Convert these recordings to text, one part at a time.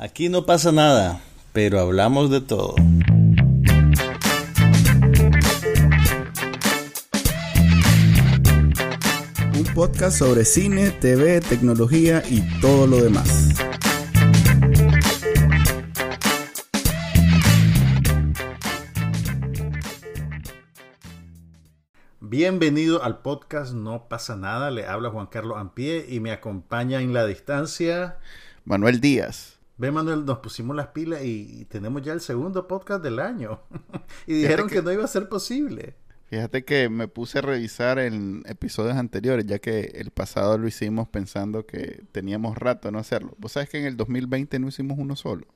Aquí no pasa nada, pero hablamos de todo. Un podcast sobre cine, TV, tecnología y todo lo demás. Bienvenido al podcast No pasa nada. Le habla Juan Carlos Ampie y me acompaña en la distancia Manuel Díaz. Ve, Manuel, nos pusimos las pilas y, tenemos ya el segundo podcast del año. y dijeron que, no iba a ser posible. Fíjate que me puse a revisar en episodios anteriores, ya que el pasado lo hicimos pensando que teníamos rato no hacerlo. ¿Vos sabes que en el 2020 no hicimos uno solo?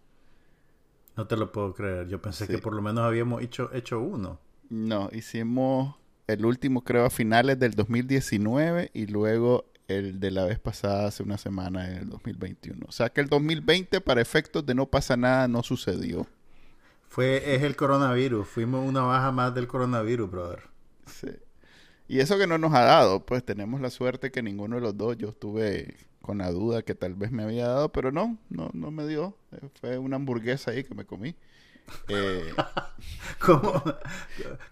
No te lo puedo creer. Yo pensé que por lo menos habíamos hecho, hecho uno. No, hicimos el último creo a finales del 2019 y luego el de la vez pasada hace una semana en el 2021. O sea que el 2020 para efectos de no pasa nada no sucedió. Fue, es el coronavirus, fuimos una baja más del coronavirus, brother. Sí. Y eso que no nos ha dado, pues tenemos la suerte que ninguno de los dos, yo estuve con la duda que tal vez me había dado, pero no, no, no me dio. Fue una hamburguesa ahí que me comí. Eh,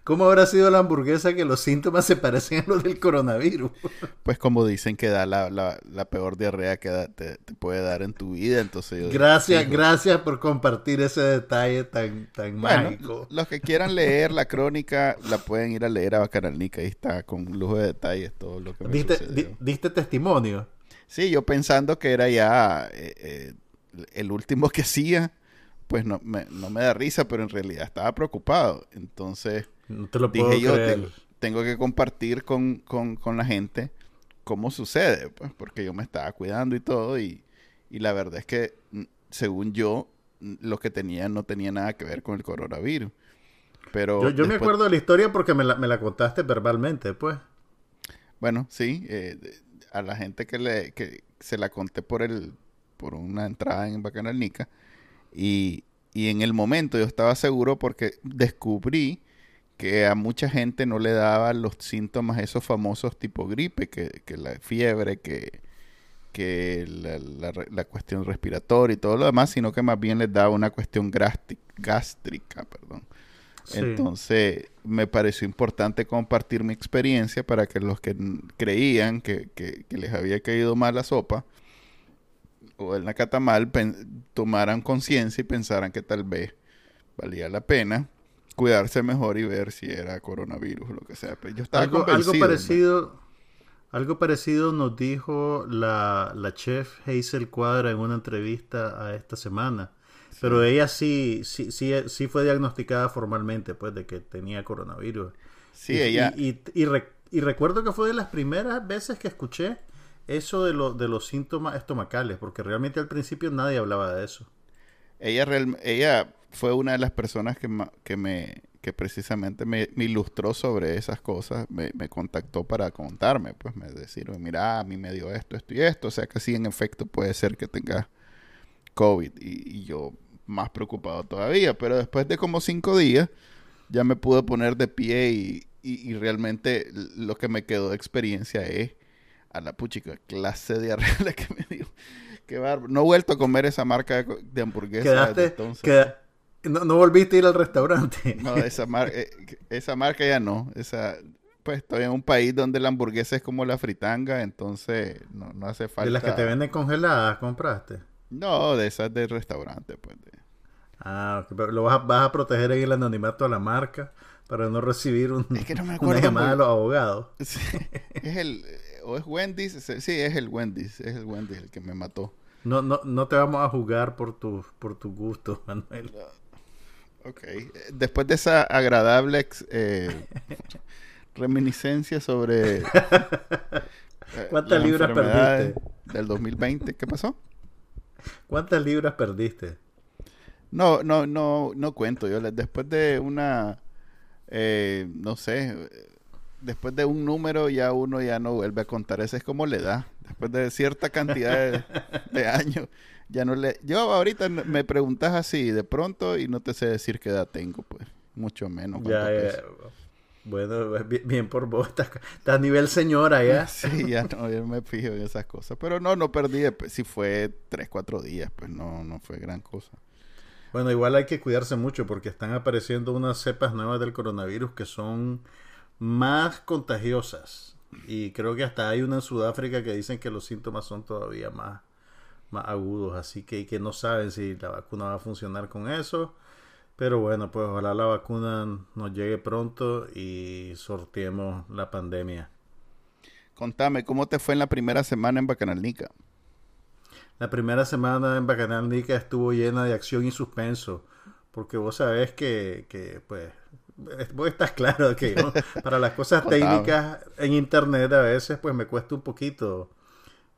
¿Cómo, habrá sido la hamburguesa que los síntomas se parecen a los del coronavirus? Pues como dicen que da la, peor diarrea que te, puede dar en tu vida, entonces... gracias, gracias por compartir ese detalle tan, tan mágico. Los que quieran leer la crónica la pueden ir a leer a Bacanalnica, ahí está con lujo de detalles todo lo que me ¿Diste, ¿Diste testimonio? Sí, yo pensando que era ya eh, eh, el último que hacía pues no me, no me da risa, pero en realidad estaba preocupado. Entonces dije yo, tengo, que compartir con, la gente cómo sucede, pues, porque yo me estaba cuidando y todo, y, la verdad es que, según yo, lo que tenía no tenía nada que ver con el coronavirus. Pero yo, me acuerdo de la historia porque me la, me la contaste verbalmente, pues. Bueno, sí, eh, a la gente que le que se la conté por el por una entrada en Bacanalnica, y, en el momento yo estaba seguro porque descubrí que a mucha gente no le daban los síntomas esos famosos tipo gripe, que, la fiebre, que, que la, cuestión respiratoria y todo lo demás, sino que más bien les daba una cuestión gástrica, perdón. Entonces me pareció importante compartir mi experiencia para que los que creían que, que les había caído mal la sopa, o en la catamal tomaran conciencia y pensaran que tal vez valía la pena cuidarse mejor y ver si era coronavirus o lo que sea. Pero yo estaba algo, algo parecido, algo parecido nos dijo la, la, chef Hazel Cuadra en una entrevista a esta semana. Pero ella sí, sí, sí, sí fue diagnosticada formalmente, pues, de que tenía coronavirus. Sí, ella. Y, y, recuerdo que fue de las primeras veces que escuché eso de, lo, de los síntomas estomacales, porque realmente al principio nadie hablaba de eso. Ella, ella fue una de las personas que, me que precisamente me, ilustró sobre esas cosas, me, contactó para contarme, pues me decir, mira, a mí me dio esto, esto y esto, o sea que sí, en efecto puede ser que tenga COVID y, yo más preocupado todavía, pero después de como cinco días ya me pude poner de pie y, y realmente lo que me quedó de experiencia es a la puchica clase de diarrea que me dio. Qué bárbaro. No he vuelto a comer esa marca de, hamburguesa Quedaste, entonces. no, volviste a ir al restaurante. No, esa, marca eh, esa marca ya no. Esa, pues estoy en un país donde la hamburguesa es como la fritanga, entonces no, no hace falta. ¿De las que te venden congeladas compraste? No, de esas del restaurante, pues. Ah, pero lo vas a, vas a proteger ahí el anonimato a la marca para no recibir un, es que no me una llamada de los abogados. es el o es Wendy's, sí, es el Wendy's, es el Wendy's el que me mató. No, no, no te vamos a jugar por tu, por tu gusto, Manuel. Ok. Después de esa agradable eh, reminiscencia sobre eh, ¿Cuántas libras perdiste? Del 2020, ¿qué pasó? ¿Cuántas libras perdiste? No, no, no, no cuento. Yo después de una, eh, no sé, después de un número ya uno ya no vuelve a contar. Esa es como le da. Después de cierta cantidad de, años, ya no le... Yo ahorita me preguntas así de pronto y no te sé decir qué edad tengo, pues. Mucho menos. Ya, Bueno, bien, por vos, estás, a nivel señora ya. Sí, ya no, yo me fijo en esas cosas. Pero no, no perdí, pues, si fue tres, cuatro días, pues no, no fue gran cosa. Bueno, igual hay que cuidarse mucho porque están apareciendo unas cepas nuevas del coronavirus que son más contagiosas. Y creo que hasta hay una en Sudáfrica que dicen que los síntomas son todavía más, más agudos. Así que, que no saben si la vacuna va a funcionar con eso. Pero bueno, pues ojalá la vacuna nos llegue pronto y sorteemos la pandemia. Contame, ¿cómo te fue en la primera semana en Bacanalnica? La primera semana en Bacanalnica estuvo llena de acción y suspenso. Porque vos sabés que, que pues, vos estás claro que para las cosas técnicas en internet a veces pues me cuesta un poquito.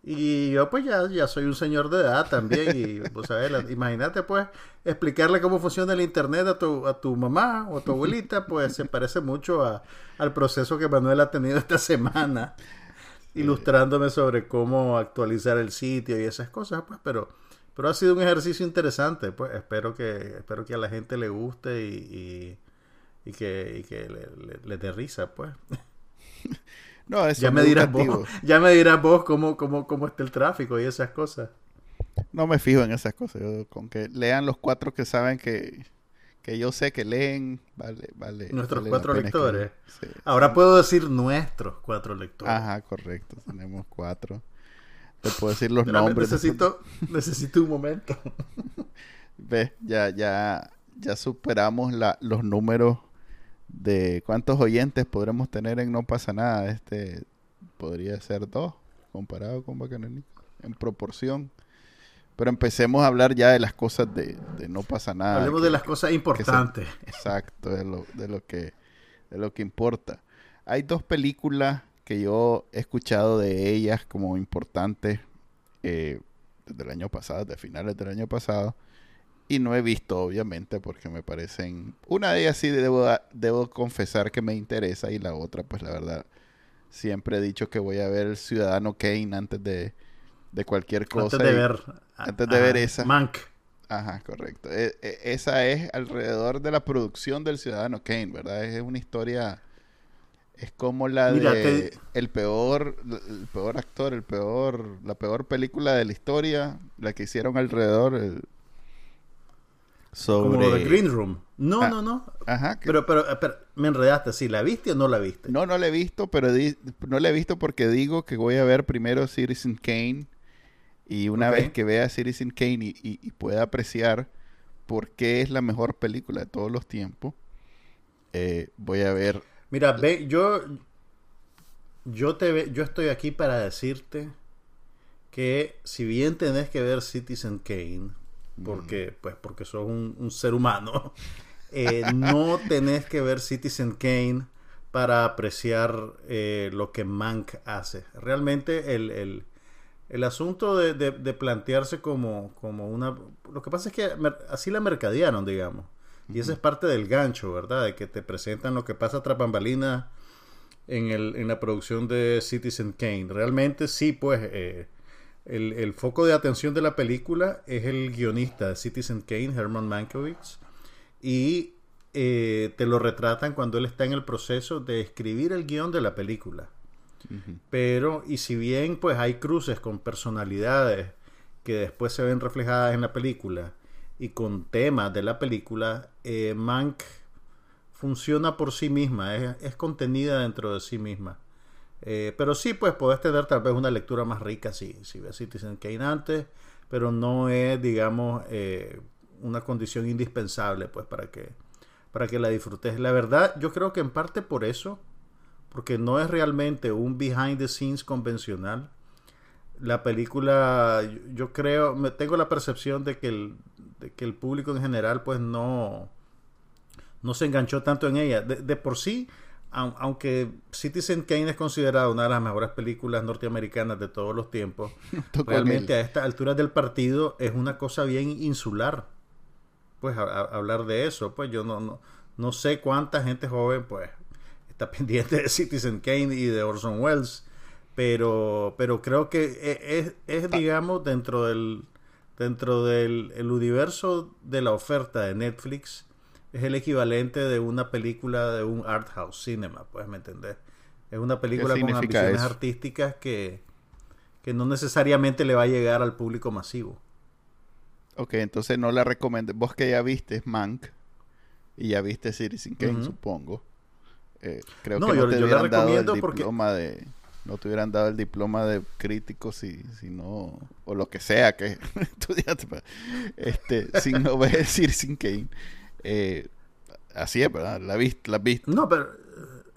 Y yo pues ya, ya soy un señor de edad también y vos sabés, imagínate pues explicarle cómo funciona el internet a tu, a tu mamá o a tu abuelita pues se parece mucho a, al proceso que Manuel ha tenido esta semana ilustrándome sobre cómo actualizar el sitio y esas cosas pues pero pero ha sido un ejercicio interesante pues espero que espero que a la gente le guste y y que, y que le, le, dé risa, pues. No, eso ya me dirás vos, ya me dirás vos cómo, cómo, cómo está el tráfico y esas cosas. No me fijo en esas cosas. con que lean los cuatro que saben que, que yo sé que leen, vale, vale. Nuestros cuatro lectores. Ahora puedo decir nuestros cuatro lectores. Ajá, correcto. Tenemos cuatro. Te puedo decir los nombres. Necesito, necesito un momento. Ve, ya, ya, ya superamos la, los números de cuántos oyentes podremos tener en No pasa nada. Este podría ser dos comparado con Bacanalí en proporción. Pero empecemos a hablar ya de las cosas de, No pasa nada. Hablemos de las cosas importantes. exacto, de lo, de lo que de lo que importa. Hay dos películas que yo he escuchado de ellas como importantes eh, desde el año pasado, de finales del año pasado y no he visto, obviamente, porque me parecen... Una de ellas sí debo, debo confesar que me interesa y la otra, pues la verdad, siempre he dicho que voy a ver el Ciudadano Kane antes de, de cualquier cosa. Antes de ver... Antes de ver esa. Mank. Ajá, correcto. E, e, esa es alrededor de la producción del Ciudadano Kane, ¿verdad? Es una historia... Es como la de el peor el peor actor, el peor la peor película de la historia, la que hicieron alrededor el, sobre... Como The Green Room. No, ah, no, no. Ajá. Pero, pero, me enredaste. ¿Sí la viste o no la viste? No, no la he visto, pero no la he visto porque digo que voy a ver primero Citizen Kane. Y una vez que vea Citizen Kane y, pueda apreciar por qué es la mejor película de todos los tiempos, eh, voy a ver... Mira, ve, yo, yo, te yo estoy aquí para decirte que si bien tenés que ver Citizen Kane, porque, pues, porque sos un, ser humano. Eh, no tenés que ver Citizen Kane para apreciar eh, lo que Mank hace. Realmente el, asunto de, plantearse como, como una... Lo que pasa es que así la mercadearon, digamos. Y esa es parte del gancho, ¿verdad? De que te presentan lo que pasa tras bambalinas en, el, en la producción de Citizen Kane. Realmente sí, pues... Eh, el, foco de atención de la película es el guionista Citizen Kane, Herman Mankiewicz, y eh, te lo retratan cuando él está en el proceso de escribir el guion de la película. Pero, y si bien pues hay cruces con personalidades que después se ven reflejadas en la película y con temas de la película, eh, Mank funciona por sí misma, es contenida dentro de sí misma. Eh, pero sí, pues podés tener tal vez una lectura más rica si, si ves Citizen Kane antes, pero no es, digamos, eh, una condición indispensable pues para que, para que la disfrutes. La verdad, yo creo que en parte por eso, porque no es realmente un behind the scenes convencional. La película, yo creo, me tengo la percepción de que el, de que el público en general pues no, no se enganchó tanto en ella. de por sí, aunque Citizen Kane es considerada una de las mejores películas norteamericanas de todos los tiempos, realmente a estas alturas del partido es una cosa bien insular. Pues hablar de eso, pues yo no, no, no sé cuánta gente joven pues está pendiente de Citizen Kane y de Orson Welles, pero, pero creo que e, es, es digamos, dentro del, dentro del el universo de la oferta de Netflix, es el equivalente de una película de un art house cinema, puedes me entender. Es una película con ambiciones artísticas que, que no necesariamente le va a llegar al público masivo. Ok, entonces no la recomiendo. Vos que ya viste Mank y ya viste Citizen Kane, supongo. Eh, creo que no te yo hubieran dado el diploma de no te hubieran dado el diploma de crítico si, si no o lo que sea que estudiaste pues. este si no ves Citizen Kane eh, así es verdad la viste la viste no pero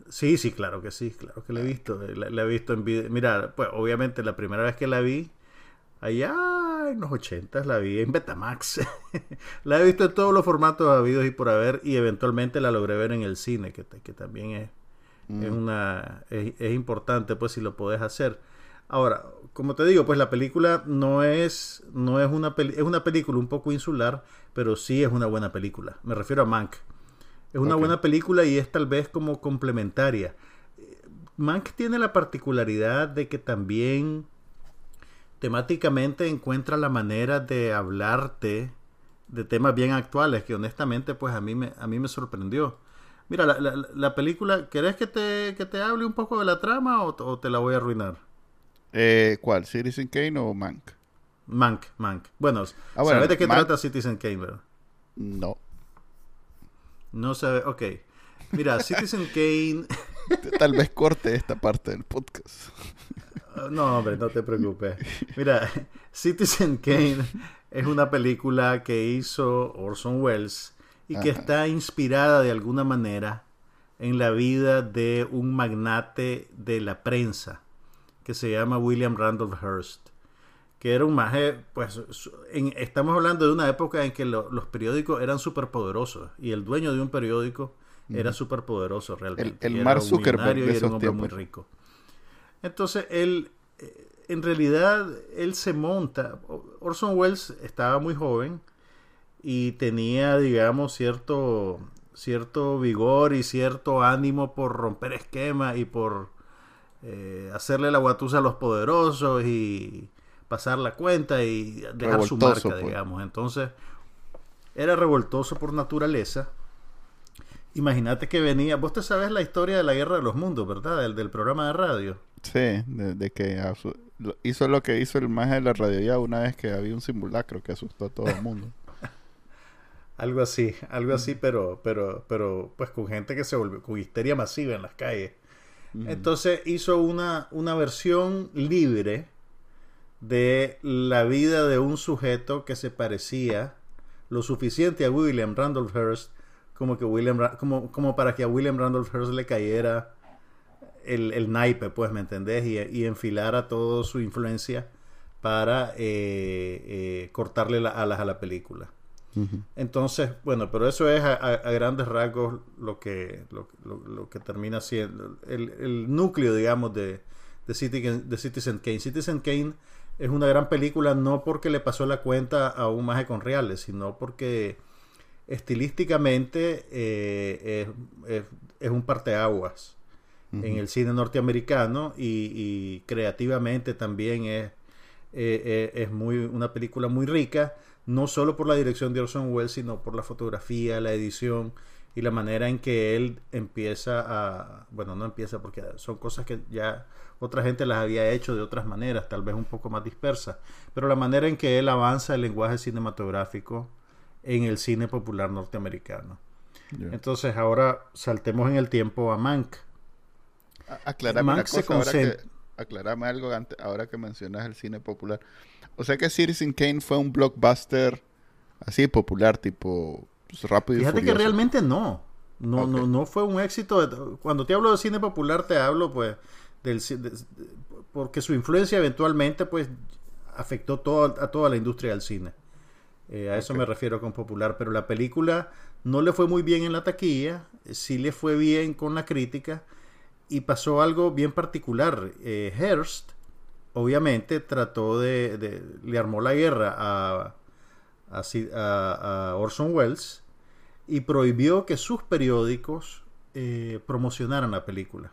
sí sí claro que sí claro que la he visto la, he visto en video mira pues obviamente la primera vez que la vi allá en los 80 la vi en Betamax. la he visto en todos los formatos habidos y por haber y eventualmente la logré ver en el cine, que, que también es, es mm. una es, importante pues si lo puedes hacer. Ahora, como te digo, pues la película no es no es una es una película un poco insular, pero sí es una buena película. Me refiero a Mank. Es una buena película y es tal vez como complementaria. Mank tiene la particularidad de que también temáticamente encuentra la manera de hablarte de temas bien actuales que honestamente pues a mí me, a mí me sorprendió. Mira, la, la, película, ¿querés que te, que te hable un poco de la trama o, te la voy a arruinar? Eh, ¿Cuál? ¿Citizen Kane o Mank? Mank, Mank. Bueno, ah, ¿sabes de qué trata Citizen Kane, verdad? No. No sabe, ok. Mira, Citizen Kane... Tal vez corte esta parte del podcast. No, hombre, no te preocupes. Mira, Citizen Kane es una película que hizo Orson Welles y que está inspirada de alguna manera en la vida de un magnate de la prensa que se llama William Randolph Hearst, que era un maje, pues estamos hablando de una época en que los periódicos eran súper poderosos y el dueño de un periódico era súper poderoso realmente. El, el Mark Zuckerberg de era un hombre muy rico. Entonces él, eh, en realidad, él se monta. Orson Welles estaba muy joven y tenía, digamos, cierto, cierto vigor y cierto ánimo por romper esquemas y por eh, hacerle la guatusa a los poderosos y pasar la cuenta y dejar su marca, pues. digamos. Entonces, era revoltoso por naturaleza. Imagínate que venía, vos te sabes la historia de la Guerra de los Mundos, ¿verdad? Del, del programa de radio. Sí, de, que hizo lo que hizo el maje de la radio ya una vez que había un simulacro que asustó a todo el mundo. algo así, algo así, pero, pero, pero, pues con gente que se volvió, con histeria masiva en las calles. Entonces hizo una, una versión libre de la vida de un sujeto que se parecía lo suficiente a William Randolph Hearst como que William como, como para que a William Randolph Hearst le cayera el, el naipe, pues, ¿me entendés? Y, y enfilara toda su influencia para eh, eh, cortarle la alas a la película. Entonces, bueno, pero eso es a, grandes rasgos lo que, lo, que termina siendo el, el núcleo, digamos, de, de, Citizen Kane. Citizen Kane es una gran película no porque le pasó la cuenta a un maje con reales, sino porque estilísticamente eh, es, es, un parteaguas en el cine norteamericano y, creativamente también es, eh, eh, es muy, una película muy rica, no solo por la dirección de Orson Welles, sino por la fotografía, la edición y la manera en que él empieza a, bueno, no empieza porque son cosas que ya otra gente las había hecho de otras maneras, tal vez un poco más dispersas, pero la manera en que él avanza el lenguaje cinematográfico en el cine popular norteamericano. Entonces ahora saltemos en el tiempo a Mank. Aclarame una cosa, ahora que, aclarame algo antes, ahora que mencionas el cine popular. O sea que Citizen Kane fue un blockbuster así popular, tipo pues, rápido Fíjate que realmente no. No, no, no fue un éxito. Cuando te hablo de cine popular, te hablo pues del porque su influencia eventualmente pues afectó a toda la industria del cine. Eh, a eso me refiero con popular. Pero la película no le fue muy bien en la taquilla, sí le fue bien con la crítica y pasó algo bien particular. Eh, Hearst, obviamente, trató de, le armó la guerra a, a, Orson Welles y prohibió que sus periódicos eh, promocionaran la película.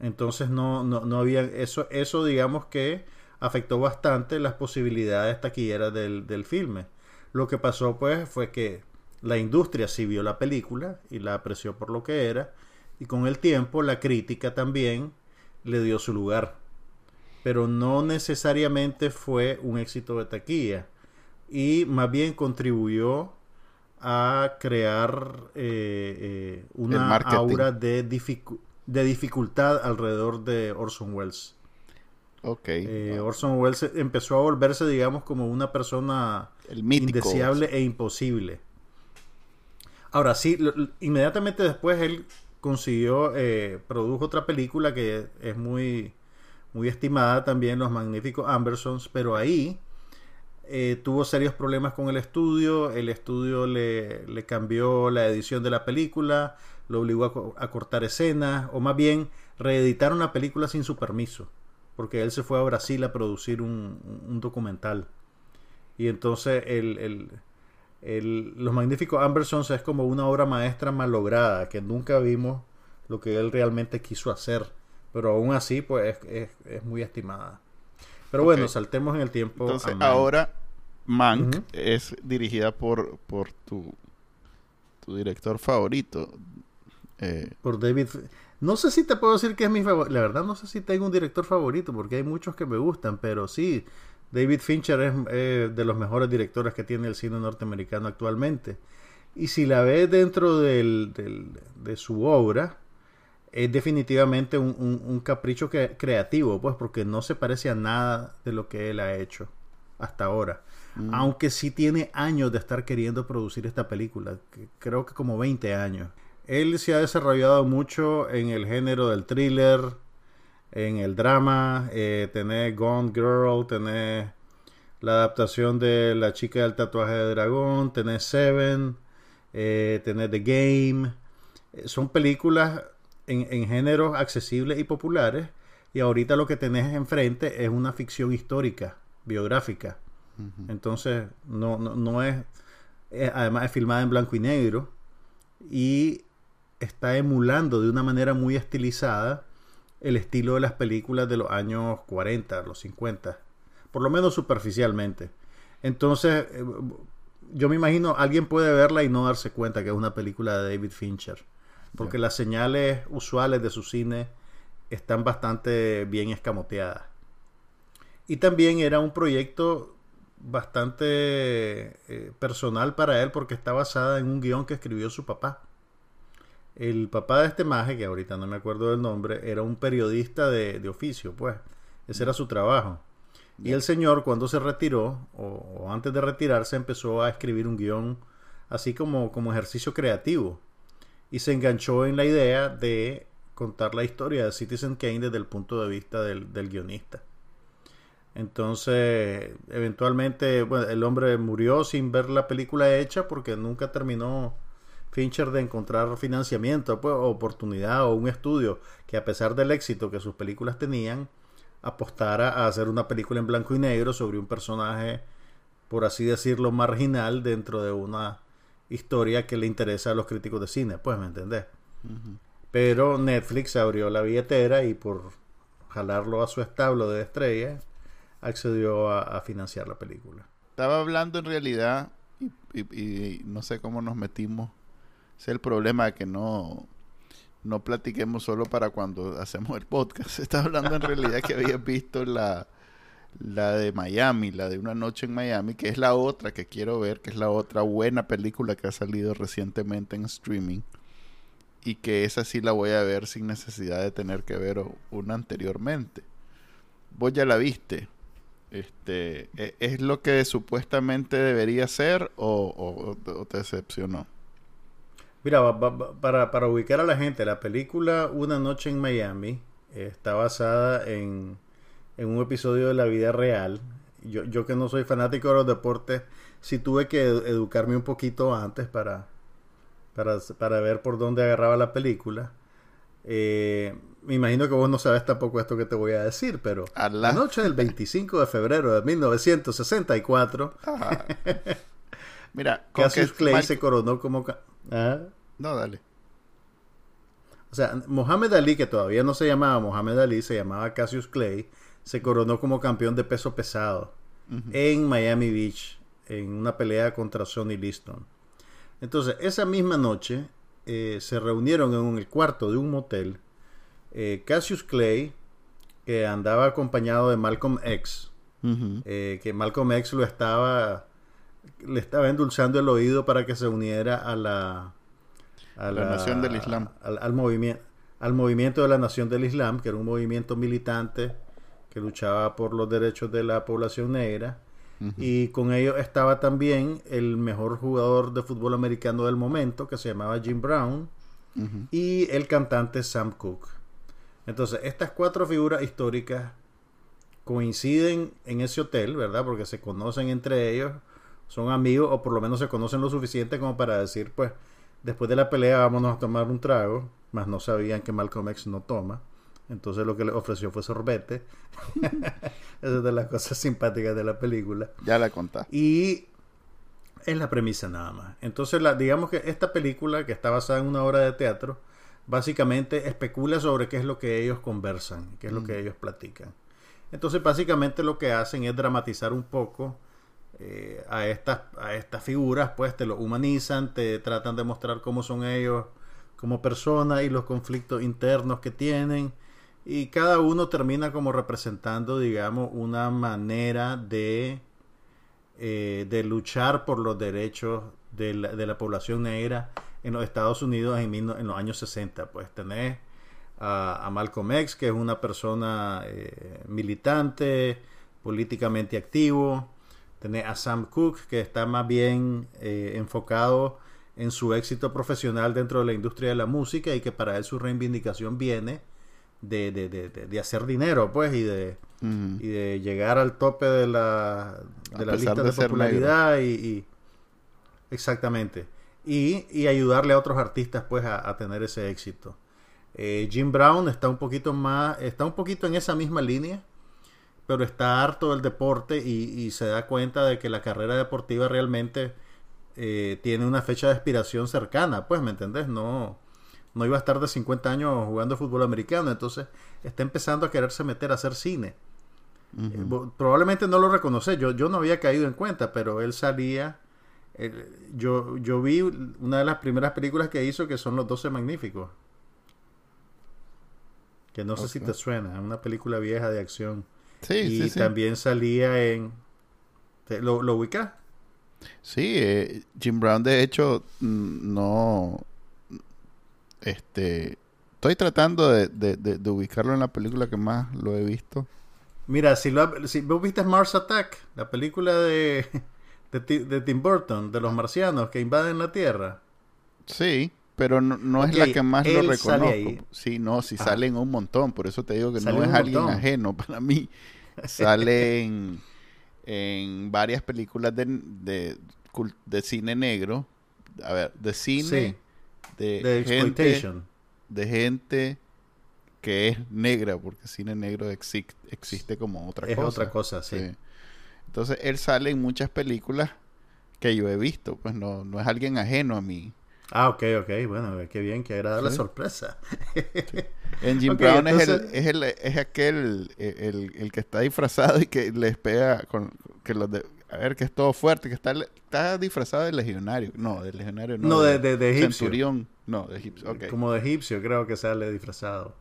Entonces no, no, no había eso, eso digamos que afectó bastante las posibilidades taquilleras del, del filme. Lo que pasó pues fue que La industria sí vio la película y la apreció por lo que era, y con el tiempo la crítica también le dio su lugar. Pero no necesariamente fue un éxito de taquilla, y más bien contribuyó a crear eh, eh, una aura de, de dificultad alrededor de Orson Welles. Ok. Eh, Orson Welles empezó a volverse, digamos, como una persona indeseable e imposible. Ahora sí, inmediatamente después él consiguió, eh, produjo otra película que es muy, muy estimada también, Los Magníficos Ambersons, pero ahí eh, tuvo serios problemas con el estudio, el estudio le, le, cambió la edición de la película, lo obligó a, cortar escenas, o más bien reeditaron la película sin su permiso porque él se fue a Brasil a producir un, documental. Y entonces el, Los Magníficos Ambersons es como una obra maestra malograda, que nunca vimos lo que él realmente quiso hacer. Pero aún así, pues es, muy estimada. Pero bueno, saltemos en el tiempo. Entonces, ahora Mank es dirigida por, por tu, tu director favorito. Eh, por David. No sé si te puedo decir que es mi favorito. La verdad, no sé si tengo un director favorito, porque hay muchos que me gustan, pero sí, David Fincher es de los mejores directores que tiene el cine norteamericano actualmente. Y si la ves dentro del, de su obra, es definitivamente un, capricho creativo, pues, porque no se parece a nada de lo que él ha hecho hasta ahora. Mm. Aunque sí tiene años de estar queriendo producir esta película, creo que como 20 años. Él se ha desarrollado mucho en el género del thriller, en el drama. Eh, tenés Gone Girl, tenés la adaptación de La chica del tatuaje de dragón, tenés Seven, eh, tenés The Game. Eh, son películas en, en, géneros accesibles y populares. Y ahorita lo que tenés enfrente es una ficción histórica, biográfica. Entonces, no, no, no es, es, Además, es filmada en blanco y negro. Y está emulando de una manera muy estilizada el estilo de las películas de los años 40, los 50, por lo menos superficialmente. Entonces, eh, yo me imagino, alguien puede verla y no darse cuenta que es una película de David Fincher, porque las señales usuales de su cine están bastante bien escamoteadas. Y también era un proyecto bastante eh, personal para él porque está basada en un guion que escribió su papá. El papá de este maje, que ahorita no me acuerdo del nombre, era un periodista de, oficio, pues. Ese era su trabajo. Y el señor, cuando se retiró, o, antes de retirarse, empezó a escribir un guion así como, como ejercicio creativo. Y se enganchó en la idea de contar la historia de Citizen Kane desde el punto de vista del, del guionista. Entonces, eventualmente, bueno, el hombre murió sin ver la película hecha porque nunca terminó Fincher de encontrar financiamiento, pues, oportunidad o un estudio que a pesar del éxito que sus películas tenían, apostara a hacer una película en blanco y negro sobre un personaje, por así decirlo, marginal dentro de una historia que le interesa a los críticos de cine, pues, ¿me entendés? Pero Netflix abrió la billetera y por jalarlo a su establo de estrellas, accedió a, financiar la película. Estaba hablando en realidad, y no sé cómo nos metimos es el problema de que no, no platiquemos solo para cuando hacemos el podcast. Estaba hablando en realidad que habías visto la, la de Miami, la de Una Noche en Miami, que es la otra que quiero ver, que es la otra buena película que ha salido recientemente en streaming. Y que esa sí la voy a ver sin necesidad de tener que ver una anteriormente. Vos ya la viste. Este, ¿e, ¿Es lo que supuestamente debería ser o, o te decepcionó? Mira, para, ubicar a la gente, la película Una noche en Miami está basada en, un episodio de la vida real. Yo, yo que no soy fanático de los deportes, sí tuve que educarme un poquito antes para, para, ver por dónde agarraba la película. Eh, me imagino que vos no sabes tampoco esto que te voy a decir, pero la noche del 25 de febrero de 1964, Mira, Cassius Clay se coronó como... ¿Ah? No, dale. O sea, Mohamed Ali, que todavía no se llamaba Mohamed Ali, se llamaba Cassius Clay, se coronó como campeón de peso pesado en Miami Beach, en una pelea contra Sonny Liston. Entonces, esa misma noche eh, se reunieron en el cuarto de un motel eh, Cassius Clay, que andaba acompañado de Malcolm X, eh, que Malcolm X lo estaba, le estaba endulzando el oído para que se uniera a la, a la, Nación del Islam. Al, movimiento, al movimiento de la Nación del Islam, que era un movimiento militante que luchaba por los derechos de la población negra. Y con ello estaba también el mejor jugador de fútbol americano del momento, que se llamaba Jim Brown, y el cantante Sam Cooke. Entonces, estas cuatro figuras históricas coinciden en ese hotel, ¿verdad? Porque se conocen entre ellos, son amigos o por lo menos se conocen lo suficiente como para decir, pues, después de la pelea vámonos a tomar un trago, más no sabían que Malcolm X no toma. Entonces lo que le ofreció fue sorbete. Esa es de las cosas simpáticas de la película. Ya la contá. Y es la premisa nada más. Entonces la, digamos que esta película, que está basada en una obra de teatro, básicamente especula sobre qué es lo que ellos conversan, qué es lo que mm. ellos platican. Entonces básicamente lo que hacen es dramatizar un poco eh, a, estas, a estas figuras, pues te lo humanizan, te tratan de mostrar cómo son ellos como personas y los conflictos internos que tienen y cada uno termina como representando, digamos, una manera de, eh, de luchar por los derechos de la, de la, población negra en los Estados Unidos en, los años 60. Pues tenés a, Malcolm X, que es una persona eh, militante, políticamente activo. Tenés a Sam Cooke, que está más bien eh, enfocado en su éxito profesional dentro de la industria de la música y que para él su reivindicación viene de, de, de, de hacer dinero, pues, y de, y de llegar al tope de la, de la lista de, popularidad y, exactamente. Y, y, ayudarle a otros artistas, pues, a, tener ese éxito. Eh, Jim Brown está un poquito más, está un poquito en esa misma línea, pero está harto del deporte y, y se da cuenta de que la carrera deportiva realmente eh, tiene una fecha de expiración cercana, pues, ¿me entendés? No, no iba a estar de 50 años jugando fútbol americano, entonces está empezando a quererse meter a hacer cine. Eh, probablemente no lo reconoce, yo, yo no había caído en cuenta, pero él salía, yo, yo vi una de las primeras películas que hizo que son Los Doce Magníficos, que no sé si te suena, una película vieja de acción. Sí, y sí, también salía en... ¿Lo, lo ubicas? Sí, eh, Jim Brown de hecho no este, estoy tratando de, ubicarlo en la película que más lo he visto. Mira, si, lo, si vos viste Mars Attack, la película de, de, Tim Burton, de los marcianos que invaden la Tierra. Sí, pero no, es la que más lo reconozco. Sí, no, sí ah. salen un montón, por eso te digo que no es alguien ajeno para mí. Salen en varias películas de, de, cine negro. A ver, de cine de, gente, de gente que es negra, porque cine negro existe como otra cosa. Es otra cosa, sí. Entonces él sale en muchas películas que yo he visto, pues no, no es alguien ajeno a mí. Ah, ok, ok, bueno, qué bien, que agrada la sorpresa. En Jim Brown es, el, es, el, es aquel, el, el, que está disfrazado y que les pega con que los de, a ver, que es todo fuerte, que está, está disfrazado de legionario. No, de legionario no. No, de, de, egipcio. Centurión. No, de egipcio. Okay. Como de egipcio, creo que sale disfrazado.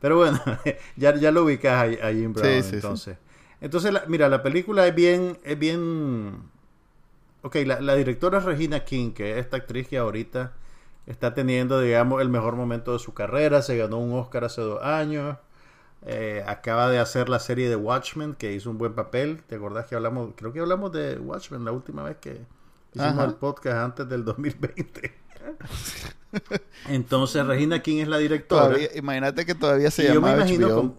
Pero bueno, ya, ya lo ubicas a, a Jim Brown, entonces. Entonces, mira, la película es bien, es bien... Ok, la, la directora es Regina King, que es esta actriz que ahorita está teniendo, digamos, el mejor momento de su carrera. Se ganó un Oscar hace dos años. Eh, acaba de hacer la serie de Watchmen, que hizo un buen papel. ¿Te acordás que hablamos? Creo que hablamos de Watchmen la última vez que hicimos el podcast antes del 2020. Entonces, Regina King es la directora. imagínate que todavía se llama HBO.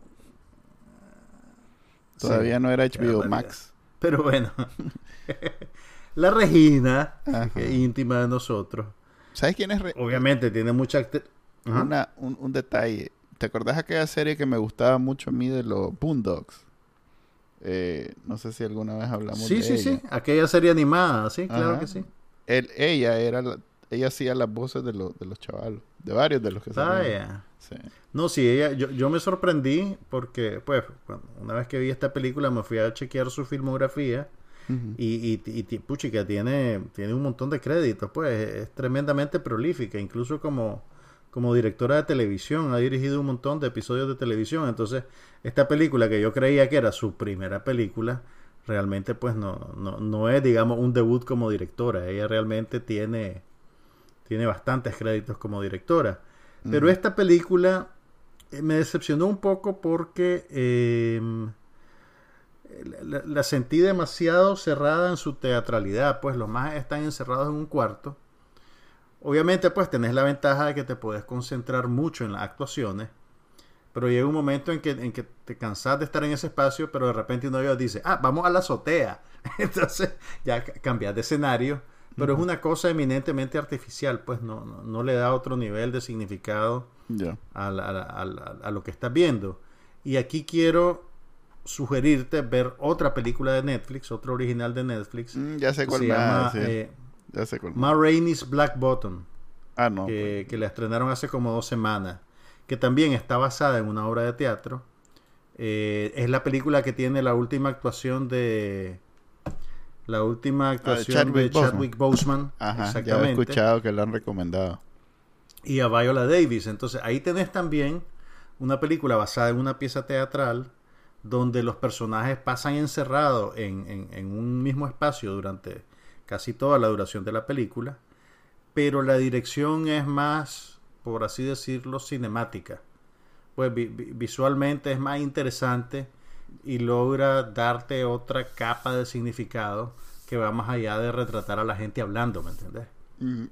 Todavía no era HBO Max. Pero bueno, la Regina, que es íntima de nosotros. ¿Sabes quién es? Obviamente tiene mucha... un, un detalle ¿Te acordás aquella serie que me gustaba mucho a mí de los Boondocks? Eh, no sé si alguna vez hablamos de sí, Sí, sí, aquella serie animada, sí, claro que sí. ella era ella hacía las voces de, los de los chavalos, de varios de los que ah, sí. No, sí, ella, yo, yo me sorprendí porque, pues, una vez que vi esta película me fui a chequear su filmografía y, y, y, puchica, tiene, tiene un montón de créditos, pues es tremendamente prolífica, incluso como, como directora de televisión, ha dirigido un montón de episodios de televisión, entonces esta película que yo creía que era su primera película, realmente pues no, no, no es digamos un debut como directora, ella realmente tiene, tiene bastantes créditos como directora, pero esta película eh, me decepcionó un poco porque... Eh, la, sentí demasiado cerrada en su teatralidad, pues los más están encerrados en un cuarto. Obviamente, pues tenés la ventaja de que te puedes concentrar mucho en las actuaciones, pero llega un momento en que, en que te cansas de estar en ese espacio, pero de repente uno de ellos dice, ah, vamos a la azotea. Entonces ya cambias de escenario, pero es una cosa eminentemente artificial, pues no, no, le da otro nivel de significado a, a lo que estás viendo. Y aquí quiero sugerirte ver otra película de Netflix, otro original de Netflix. Mm, ya sé cuál se llama, eh, ya sé Ma Rainey's Black Bottom. Ah, no. Que, la estrenaron hace como dos semanas. Que también está basada en una obra de teatro. Eh, es la película que tiene la última actuación de. La última ah, actuación de Chadwick, Boseman. Ajá, exactamente. Ya he escuchado que lo han recomendado. Y a Viola Davis. Entonces ahí tenés también una película basada en una pieza teatral donde los personajes pasan encerrados en, un mismo espacio durante casi toda la duración de la película, pero la dirección es más, por así decirlo, cinemática. Pues visualmente es más interesante y logra darte otra capa de significado que va más allá de retratar a la gente hablando, ¿me entiendes?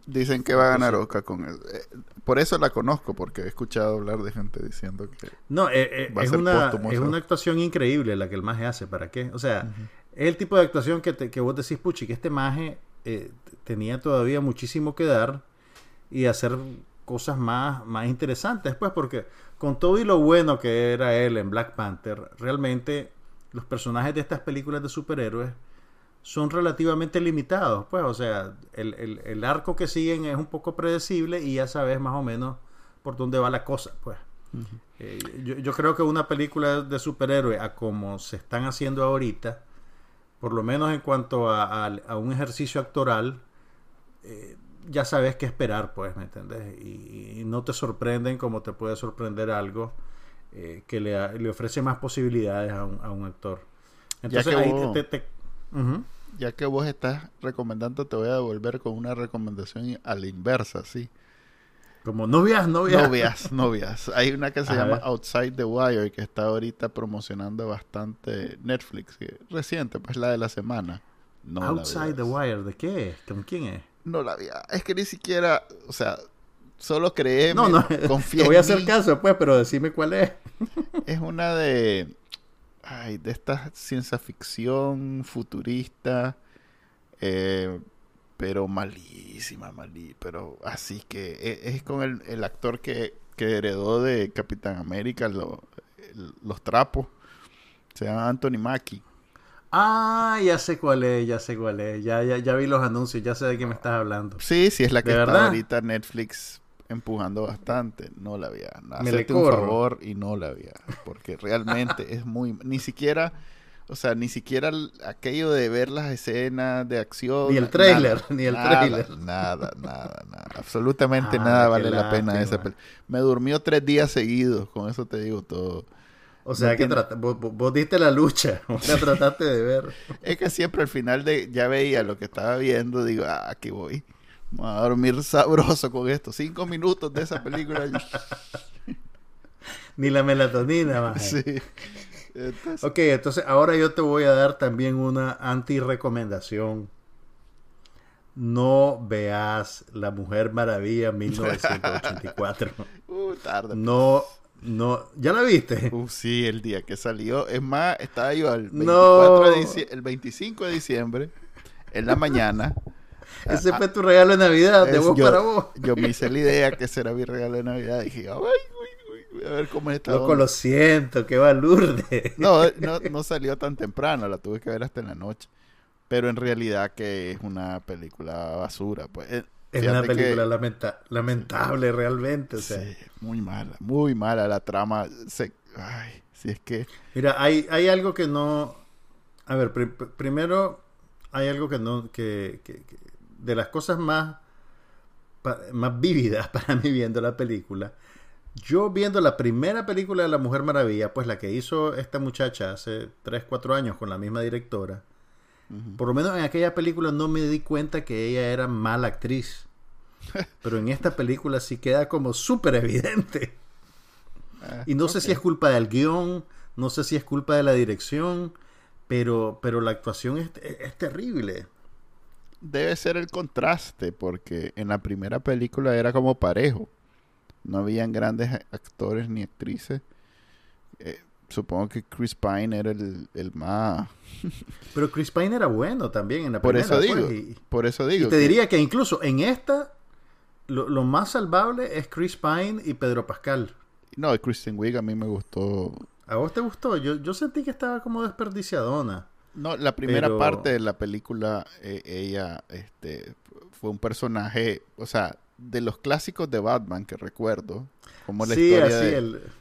Dicen que va a ganar Oscar con él. Eh, por eso la conozco, porque he escuchado hablar de gente diciendo que. No, eh, eh, es, una, es una actuación increíble la que el maje hace. ¿Para qué? O sea, es el tipo de actuación que, que vos decís, puchi, que este maje tenía todavía muchísimo que dar y hacer cosas más, más interesantes, pues, porque con todo y lo bueno que era él en Black Panther, realmente los personajes de estas películas de superhéroes son relativamente limitados, pues, o sea, el, arco que siguen es un poco predecible y ya sabes más o menos por dónde va la cosa, pues. Eh, yo, creo que una película de superhéroe a como se están haciendo ahorita, por lo menos en cuanto a, un ejercicio actoral, eh, ya sabes qué esperar, pues, ¿me entiendes? Y, no te sorprenden como te puede sorprender algo eh, que le, le, ofrece más posibilidades a un, a un actor. Entonces ahí te ya que vos estás recomendando, te voy a devolver con una recomendación a la inversa, sí. Como novias, novias. Novias, novias. Hay una que se llama Outside the Wire que está ahorita promocionando bastante Netflix. reciente, pues la de la semana. Outside the Wire, ¿de qué? ¿Con quién es? No la había. Es que ni siquiera, o sea, solo creé. No, no, confía. Te voy a hacer caso, pues, pero decime cuál es. es una de ay, de esta ciencia ficción futurista, eh, pero malísima, malí, pero así que e, es, con el, actor que, heredó de Capitán América los trapos, se llama Anthony Mackie. Ah, ya sé cuál es, ya sé cuál es, ya, ya, ya vi los anuncios, ya sé de qué me estás hablando. Sí, sí, es la que está ahorita Netflix empujando bastante. No la había. Hacerte un favor y no la había. Porque realmente es muy. Ni siquiera. O sea, ni siquiera aquello de ver las escenas de acción. Ni el trailer, ni el nada, trailer. Nada, nada, nada. Absolutamente ah, nada vale la pena esa Me durmió tres días seguidos, con eso te digo todo. O sea, que vos, diste la lucha, vos la trataste de ver. es que siempre al final de ya veía lo que estaba viendo, digo, ah, aquí voy. Vamos a dormir sabroso con esto. Cinco minutos de esa película. Ni la melatonina más. Sí. Ok, entonces ahora yo te voy a dar también una anti-recomendación. No veas La Mujer Maravilla 1984. uh, tarde. No, no. ¿Ya la viste? Uh, sí, el día que salió. Es más, estaba yo el, 24 el 25 de diciembre, en la mañana. Ese fue tu regalo de Navidad, de vos para vos. Yo me hice la idea que será mi regalo de Navidad. Y dije, ay, a ver cómo está. Loco, lo siento, qué balurde. No, no, no salió tan temprano, la tuve que ver hasta en la noche. Pero en realidad que es una película basura, pues. Eh, es una película lamentable realmente, o sea. Sí, muy mala, muy mala la trama. Se, ay, si es que... Mira, hay, hay algo que no... A ver, primero hay algo que no, que, que- que- de las cosas más, más vívidas para mí viendo la película. Yo viendo la primera película de La Mujer Maravilla, pues la que hizo esta muchacha hace 3, 4 años con la misma directora, por lo menos en aquella película no me di cuenta que ella era mala actriz. Pero en esta película sí queda como súper evidente. Ah, Y no sé si es culpa del guion, no sé si es culpa de la dirección, pero, pero la actuación es, es terrible. Debe ser el contraste, porque en la primera película era como parejo. No habían grandes actores ni actrices. Eh, supongo que Chris Pine era el, el más... Pero Chris Pine era bueno también en la Por primera. eso digo, pues, y, por eso y digo. te que- diría que incluso en esta, lo, lo más salvable es Chris Pine y Pedro Pascal. No, Kristen Wiig a mí me gustó. ¿A vos te gustó? Yo, yo sentí que estaba como desperdiciadona. No, la primera Pero- parte de la película, eh, ella este, fue un personaje, o sea, de los clásicos de Batman que recuerdo, como la sí, historia así, de el,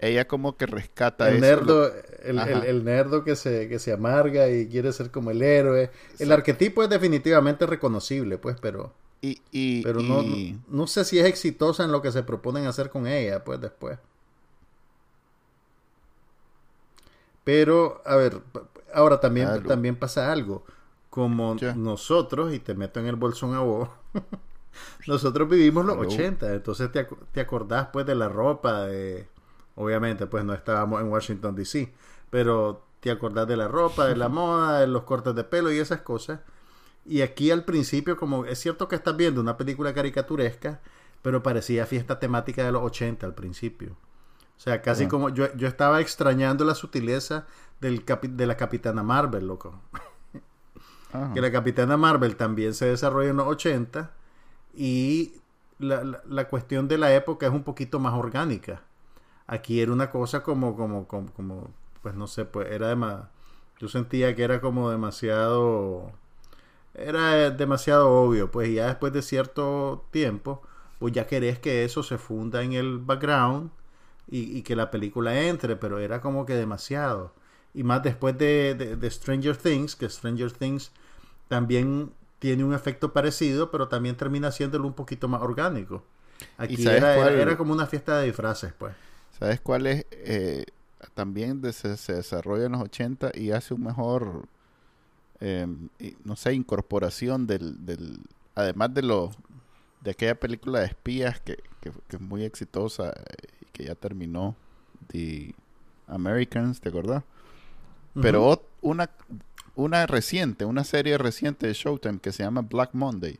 ella como que rescata el eso. nerdo, el, Ajá. el- el nerdo que se, que se amarga y quiere ser como el héroe. El Sí. arquetipo es definitivamente reconocible, pues, pero... y, y, Pero no, y- no, no sé si es exitosa en lo que se proponen hacer con ella, pues después. Pero, a ver, ahora también, también pasa algo. Como nosotros, y te meto en el bolsón a vos, nosotros vivimos los Aló. 80, entonces te, ac- te acordás pues de la ropa, de... obviamente pues no estábamos en Washington DC, pero te acordás de la ropa, de la moda, de los cortes de pelo y esas cosas. Y aquí al principio, como es cierto que estás viendo una película caricaturesca, pero parecía fiesta temática de los 80 al principio. O sea, casi como yo, yo estaba extrañando la sutileza del capi- de la Capitana Marvel, loco. ajá. Que la Capitana Marvel también se desarrolla en los 80 y la, la- cuestión de la época es un poquito más orgánica. Aquí era una cosa como, como, como, como, pues no sé, pues era demasiado, yo sentía que era como demasiado, era demasiado obvio, pues ya después de cierto tiempo, pues ya querés que eso se funda en el background y, y que la película entre, pero era como que demasiado. Y más después de, de- de Stranger Things, que Stranger Things también tiene un efecto parecido, pero también termina siéndolo un poquito más orgánico. Aquí era, era- cuál? era como una fiesta de disfraces, pues. ¿Sabes cuál es? Eh, también de- se, se desarrolla en los 80 y hace un mejor, eh, y- no sé, incorporación del, del además de lo de aquella película de espías que, que- que es muy exitosa eh, y que ya terminó, The Americans, ¿te acordás? Pero una, una reciente, una serie reciente de Showtime que se llama Black Monday.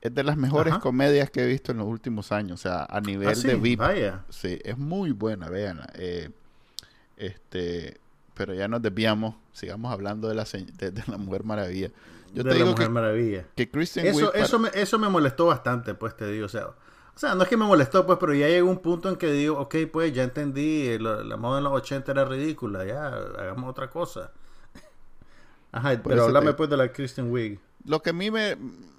Es de las mejores Ajá. comedias que he visto en los últimos años. O sea, a nivel Ah, sí, de VIP. Vaya. Sí, es muy buena, véanla. Eh, este, pero ya nos desviamos. Sigamos hablando de la, de, de la Mujer Maravilla. Yo de te la digo Mujer que, Maravilla. que Kristen Eso, para- eso, me, eso me molestó bastante, pues te digo. O sea, o sea, no es que me molestó, pues, pero ya llegó un punto en que digo, ok, pues ya entendí, eh, la, la moda en los 80 era ridícula, ya, hagamos otra cosa. Ajá, pero háblame te- pues de la Kristen Wiig. Lo que a mí me...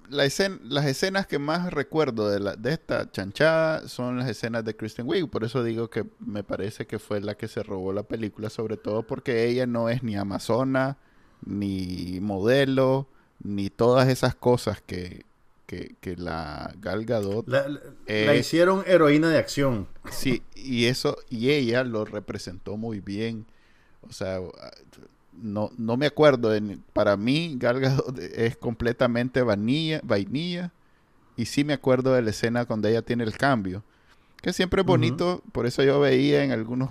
La escena, las escenas que más recuerdo de, la, de esta chanchada son las escenas de Kristen Wiig. Por eso digo que me parece que fue la que se robó la película, sobre todo porque ella no es ni amazona, ni modelo, ni todas esas cosas que, que, que la Gal Gadot La, la- la hicieron heroína de acción. Sí, y eso, y ella lo representó muy bien. O sea, no, no me acuerdo. para mí, Gal Gadot es completamente vainilla, vainilla. Y sí me acuerdo de la escena cuando ella tiene el cambio. Que siempre es bonito. Por eso yo veía en algunos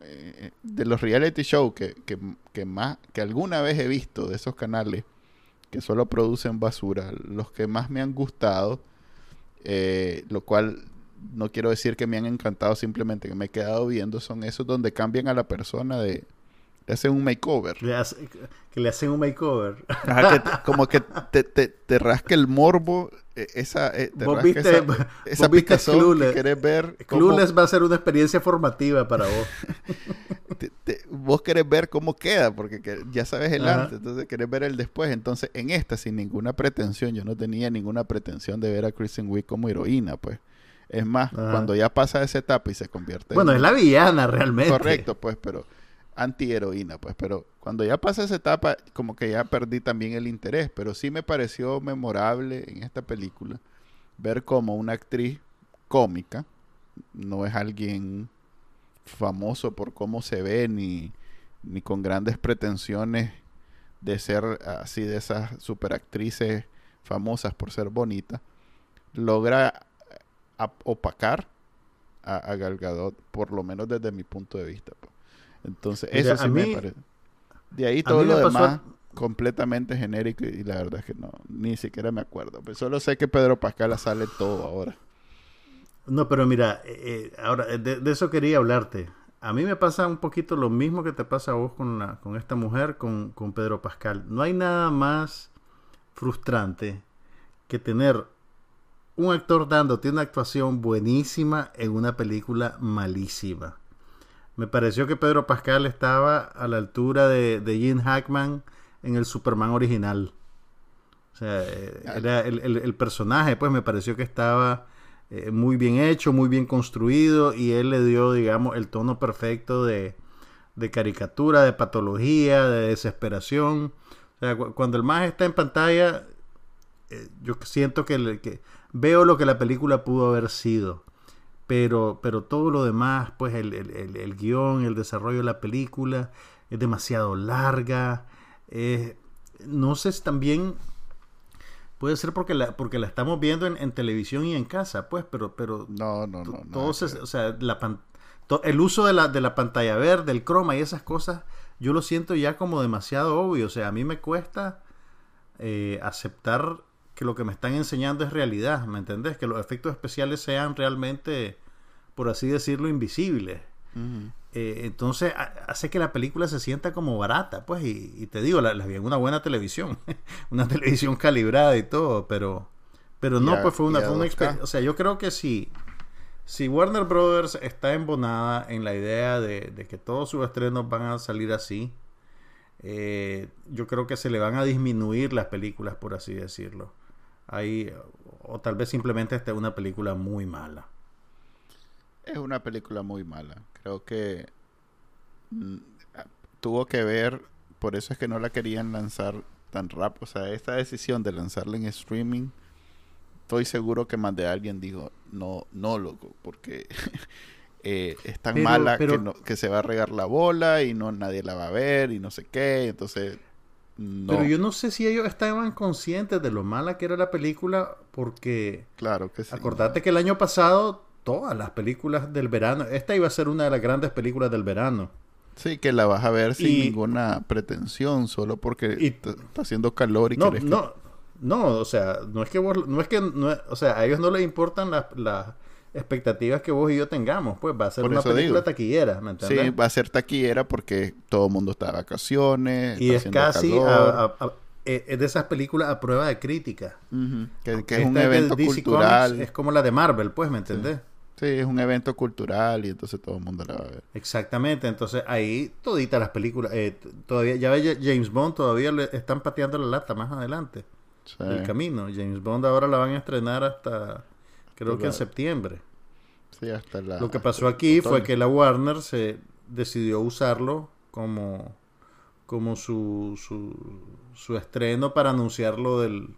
eh, de los reality shows que, que, que más, que alguna vez he visto de esos canales que solo producen basura. Los que más me han gustado eh, lo cual no quiero decir que me han encantado, simplemente que me he quedado viendo, son esos donde cambian a la persona de... Le hacen un makeover. Le hace- que le hacen un makeover. Ajá, que te- como que te, te, te rasca el morbo, eh, esa, eh, te Vos rasca viste- esa, vos esa viste picazón que Clueless. querés ver. cómo- Clueless va a ser una experiencia formativa para vos. vos querés ver cómo queda, porque que- ya sabes el Ajá. antes, entonces querés ver el después. Entonces, en esta, sin ninguna pretensión, yo no tenía ninguna pretensión de ver a Kristen Wiig como heroína, pues. Es más, Ajá. cuando ya pasa esa etapa y se convierte Bueno, en- es la villana realmente. Correcto, pues, pero antiheroína, pues, pero cuando ya pasa esa etapa, como que ya perdí también el interés, pero sí me pareció memorable en esta película ver como una actriz cómica, no es alguien famoso por cómo se ve ni, ni con grandes pretensiones de ser así de esas superactrices famosas por ser bonita, logra opacar a, a por lo menos desde mi punto de vista. Pues. Entonces, eso sí me parece. De ahí todo lo demás completamente genérico y la verdad es que no, ni siquiera me acuerdo. Pero pues solo sé que Pedro Pascal sale todo ahora. No, pero mira, eh, eh, ahora de, eso quería hablarte. A mí me pasa un poquito lo mismo que te pasa a vos con, la, con esta mujer, con, con Pedro Pascal. No hay nada más frustrante que tener un actor dándote una actuación buenísima en una película malísima. Me pareció que Pedro Pascal estaba a la altura de, de Gene Hackman en el Superman original. O sea, eh, era el, personaje, pues me pareció que estaba eh, muy bien hecho, muy bien construido y él le dio, digamos, el tono perfecto de, de caricatura, de patología, de desesperación. O sea, cuando el más está en pantalla, eh, yo siento que, que, veo lo que la película pudo haber sido. Pero, pero todo lo demás, pues el, el, el guion, el desarrollo de la película, es demasiado larga. no sé si también puede ser porque la, porque la estamos viendo en, televisión y en casa, pues, pero, pero no, no, no. Todo o sea, la el uso de la, de la pantalla verde, el croma y esas cosas, yo lo siento ya como demasiado obvio. O sea, a mí me cuesta eh, aceptar que lo que me están enseñando es realidad, ¿me entendés? Que los efectos especiales sean realmente, por así decirlo, invisibles. Eh, entonces hace que la película se sienta como barata, pues, y, te digo, la, vi en una buena televisión, una televisión calibrada y todo, pero, pero no, pues fue una, experiencia. O sea, yo creo que si, si Warner Brothers está embonada en la idea de, de que todos sus estrenos van a salir así, eh, yo creo que se le van a disminuir las películas, por así decirlo. Ahí, o tal vez simplemente esta es una película muy mala. Es una película muy mala. Creo que mm, tuvo que ver, por eso es que no la querían lanzar tan rápido. O sea, esta decisión de lanzarla en streaming, estoy seguro que más de alguien dijo, no, no, loco, porque eh, es tan mala que, que se va a regar la bola y no nadie la va a ver y no sé qué. Entonces pero yo no sé si ellos estaban conscientes de lo mala que era la película, porque. Claro que sí. Acordate que el año pasado, todas las películas del verano. Esta iba a ser una de las grandes películas del verano. Sí, que la vas a ver sin ninguna pretensión, solo porque está haciendo calor y no, no, no, o sea, no es que no es que, o sea, a ellos no les importan las, expectativas que vos y yo tengamos, pues va a ser una película taquillera, ¿me entiendes? Sí, va a ser taquillera porque todo el mundo está de vacaciones. Y es casi e, es de esas películas a prueba de crítica. que, es un evento cultural. es como la de Marvel, pues, ¿me entendés? Sí. es un evento cultural y entonces todo el mundo la va a ver. Exactamente, entonces ahí toditas las películas, eh, todavía, ya ve James Bond, todavía le están pateando la lata más adelante. El camino. James Bond ahora la van a estrenar hasta creo que en septiembre. Sí, hasta la, Lo que pasó aquí fue que la Warner se decidió usarlo como, como su, su, su estreno para anunciarlo del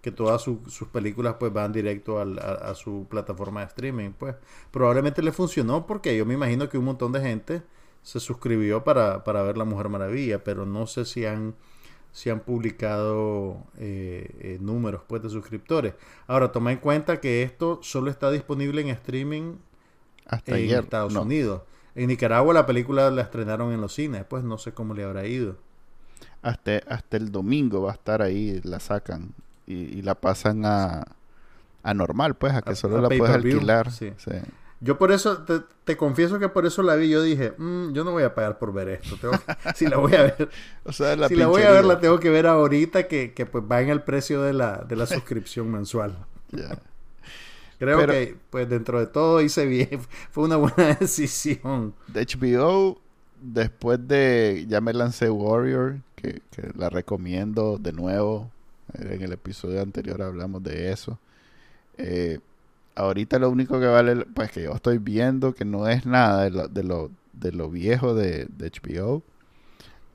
que todas sus películas pues van directo a, su plataforma de streaming pues probablemente le funcionó porque yo me imagino que un montón de gente se suscribió para, para ver La Mujer Maravilla pero no sé si han si han publicado eh, eh, números pues, de suscriptores. Ahora, toma en cuenta que esto solo está disponible en streaming Hasta en Estados Unidos. En Nicaragua la película la estrenaron en los cines, pues no sé cómo le habrá ido. Hasta, hasta el domingo va a estar ahí, la sacan y, la pasan a, a normal, pues, a que solo la puedes alquilar. sí. Yo por eso, te, confieso que por eso la vi. Yo dije, mm, yo no voy a pagar por ver esto. si la voy a ver, si la voy a ver, la tengo que ver ahorita que, que pues va en el precio de la, de la suscripción mensual. Creo que, pues dentro de todo hice bien. Fue una buena decisión. De HBO, después de. Ya me lancé Warrior, que, que la recomiendo de nuevo. En el episodio anterior hablamos de eso. Eh, ahorita lo único que vale, pues que yo estoy viendo que no es nada de lo, de lo viejo de, de HBO.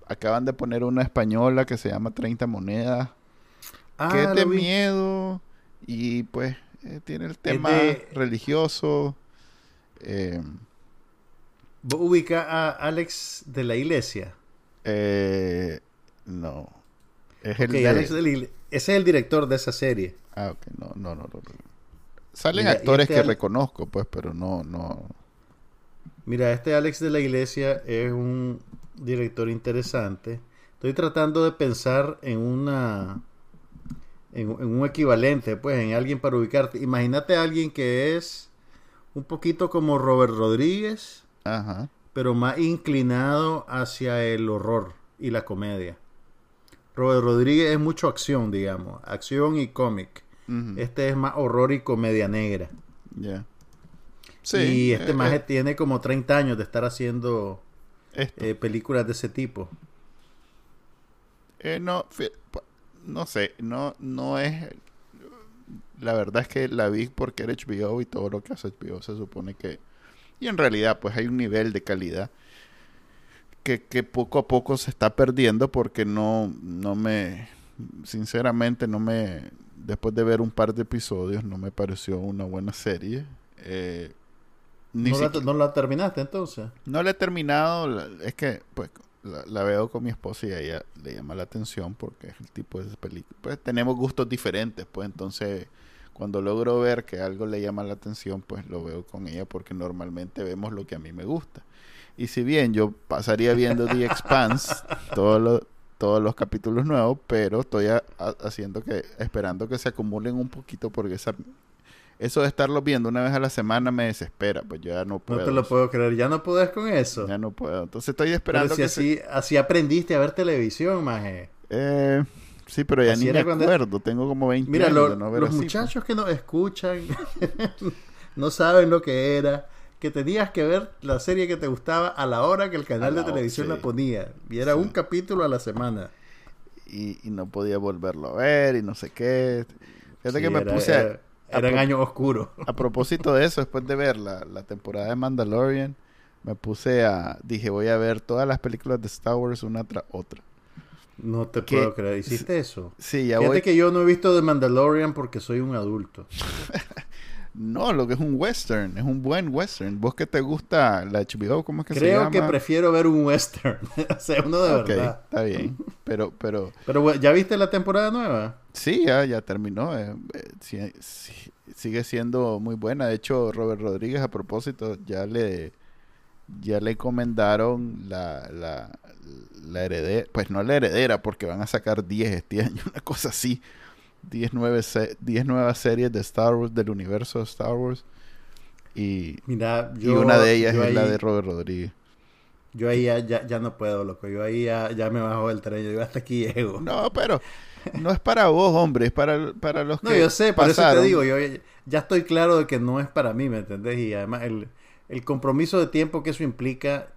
Acaban de poner una española que se llama 30 monedas. Ah, que lo de vi. miedo y pues eh, tiene el tema de- religioso. eh, ¿Vos ubica a Alex de la Iglesia? eh, no. Es el de... Alex de la Igle- Ese es el director de esa serie. Ah, ok, no, no, no. no, no. Salen Mira, actores este que reconozco, pues, pero no, no. Mira, este Alex de la Iglesia es un director interesante. Estoy tratando de pensar en una en, en un equivalente, pues, en alguien para ubicarte. Imagínate a alguien que es un poquito como Robert Rodríguez, Ajá. pero más inclinado hacia el horror y la comedia. Robert Rodríguez es mucho acción, digamos, acción y cómic. Este es más horror y comedia negra. Ya. Sí. y este eh, maje eh, tiene como 30 años de estar haciendo eh, películas de ese tipo. Eh, no, no sé, no, no es. La verdad es que la vi porque era HBO y todo lo que hace HBO se supone que. Y en realidad, pues hay un nivel de calidad que, que poco a poco se está perdiendo porque no, no me. Sinceramente, no me. Después de ver un par de episodios, no me pareció una buena serie. Eh, ni ¿No, la, siquiera- no la terminaste entonces? no la he terminado, es que pues la, la veo con mi esposa y a ella le llama la atención porque es el tipo de película. Pues tenemos gustos diferentes, pues entonces cuando logro ver que algo le llama la atención, pues lo veo con ella porque normalmente vemos lo que a mí me gusta. Y si bien yo pasaría viendo The Expanse todos los todos los capítulos nuevos, pero estoy a- a- haciendo que esperando que se acumulen un poquito porque esa eso de estarlo viendo una vez a la semana me desespera, pues yo ya no puedo. No te lo puedo creer. Ya no podés con eso. Ya no puedo. Entonces estoy Pero esperando si que se- así, aprendiste a ver televisión, maje. Eh, sí, pero ya Así ni me acuerdo. Tengo como 20 Mira, años lo- de no ver los así, muchachos que nos escuchan no saben lo que era. Que tenías que ver la serie que te gustaba a la hora que el canal de televisión sí. la ponía. Y era Sí. un capítulo a la semana. Y, y no podía volverlo a ver y no sé qué. Fíjate Sí, que me era- puse... a- era- a eran años oscuros. A propósito de eso, después de ver la, la temporada de Mandalorian, me puse a... Dije, voy a ver todas las películas de Star Wars una tras otra. No te ¿Qué? puedo creer. ¿Hiciste eso? Sí, ya Fíjate voy... que yo no he visto The Mandalorian porque soy un adulto. No, lo que es un western. Es un buen western. ¿Vos que te gusta la HBO? ¿Cómo es que se Creo llama? que prefiero ver un western. o sea, uno de Ok, verdad. está bien. Pero, pero... Pero ¿ya viste la temporada nueva? Sí, ya, ya terminó. eh, eh, sigue siendo muy buena. De hecho, Robert Rodríguez, a propósito, ya le ya le encomendaron la, la, la heredera. Pues no la heredera, porque van a sacar 10 este año, una cosa así. 10, nueve se- 10 nuevas series de Star Wars, del universo de Star Wars. Y, Mira, y una de ellas es la de Robert Rodríguez. Yo ahí ya, ya, ya no puedo, loco. Yo ahí ya, ya me bajo del tren. Yo hasta aquí llego. No, No, pero no es para vos, hombre, es para, para los que yo sé, por eso te digo. Yo ya, ya estoy claro de que no es para mí, ¿me entendés? Y además el, el compromiso de tiempo que eso implica,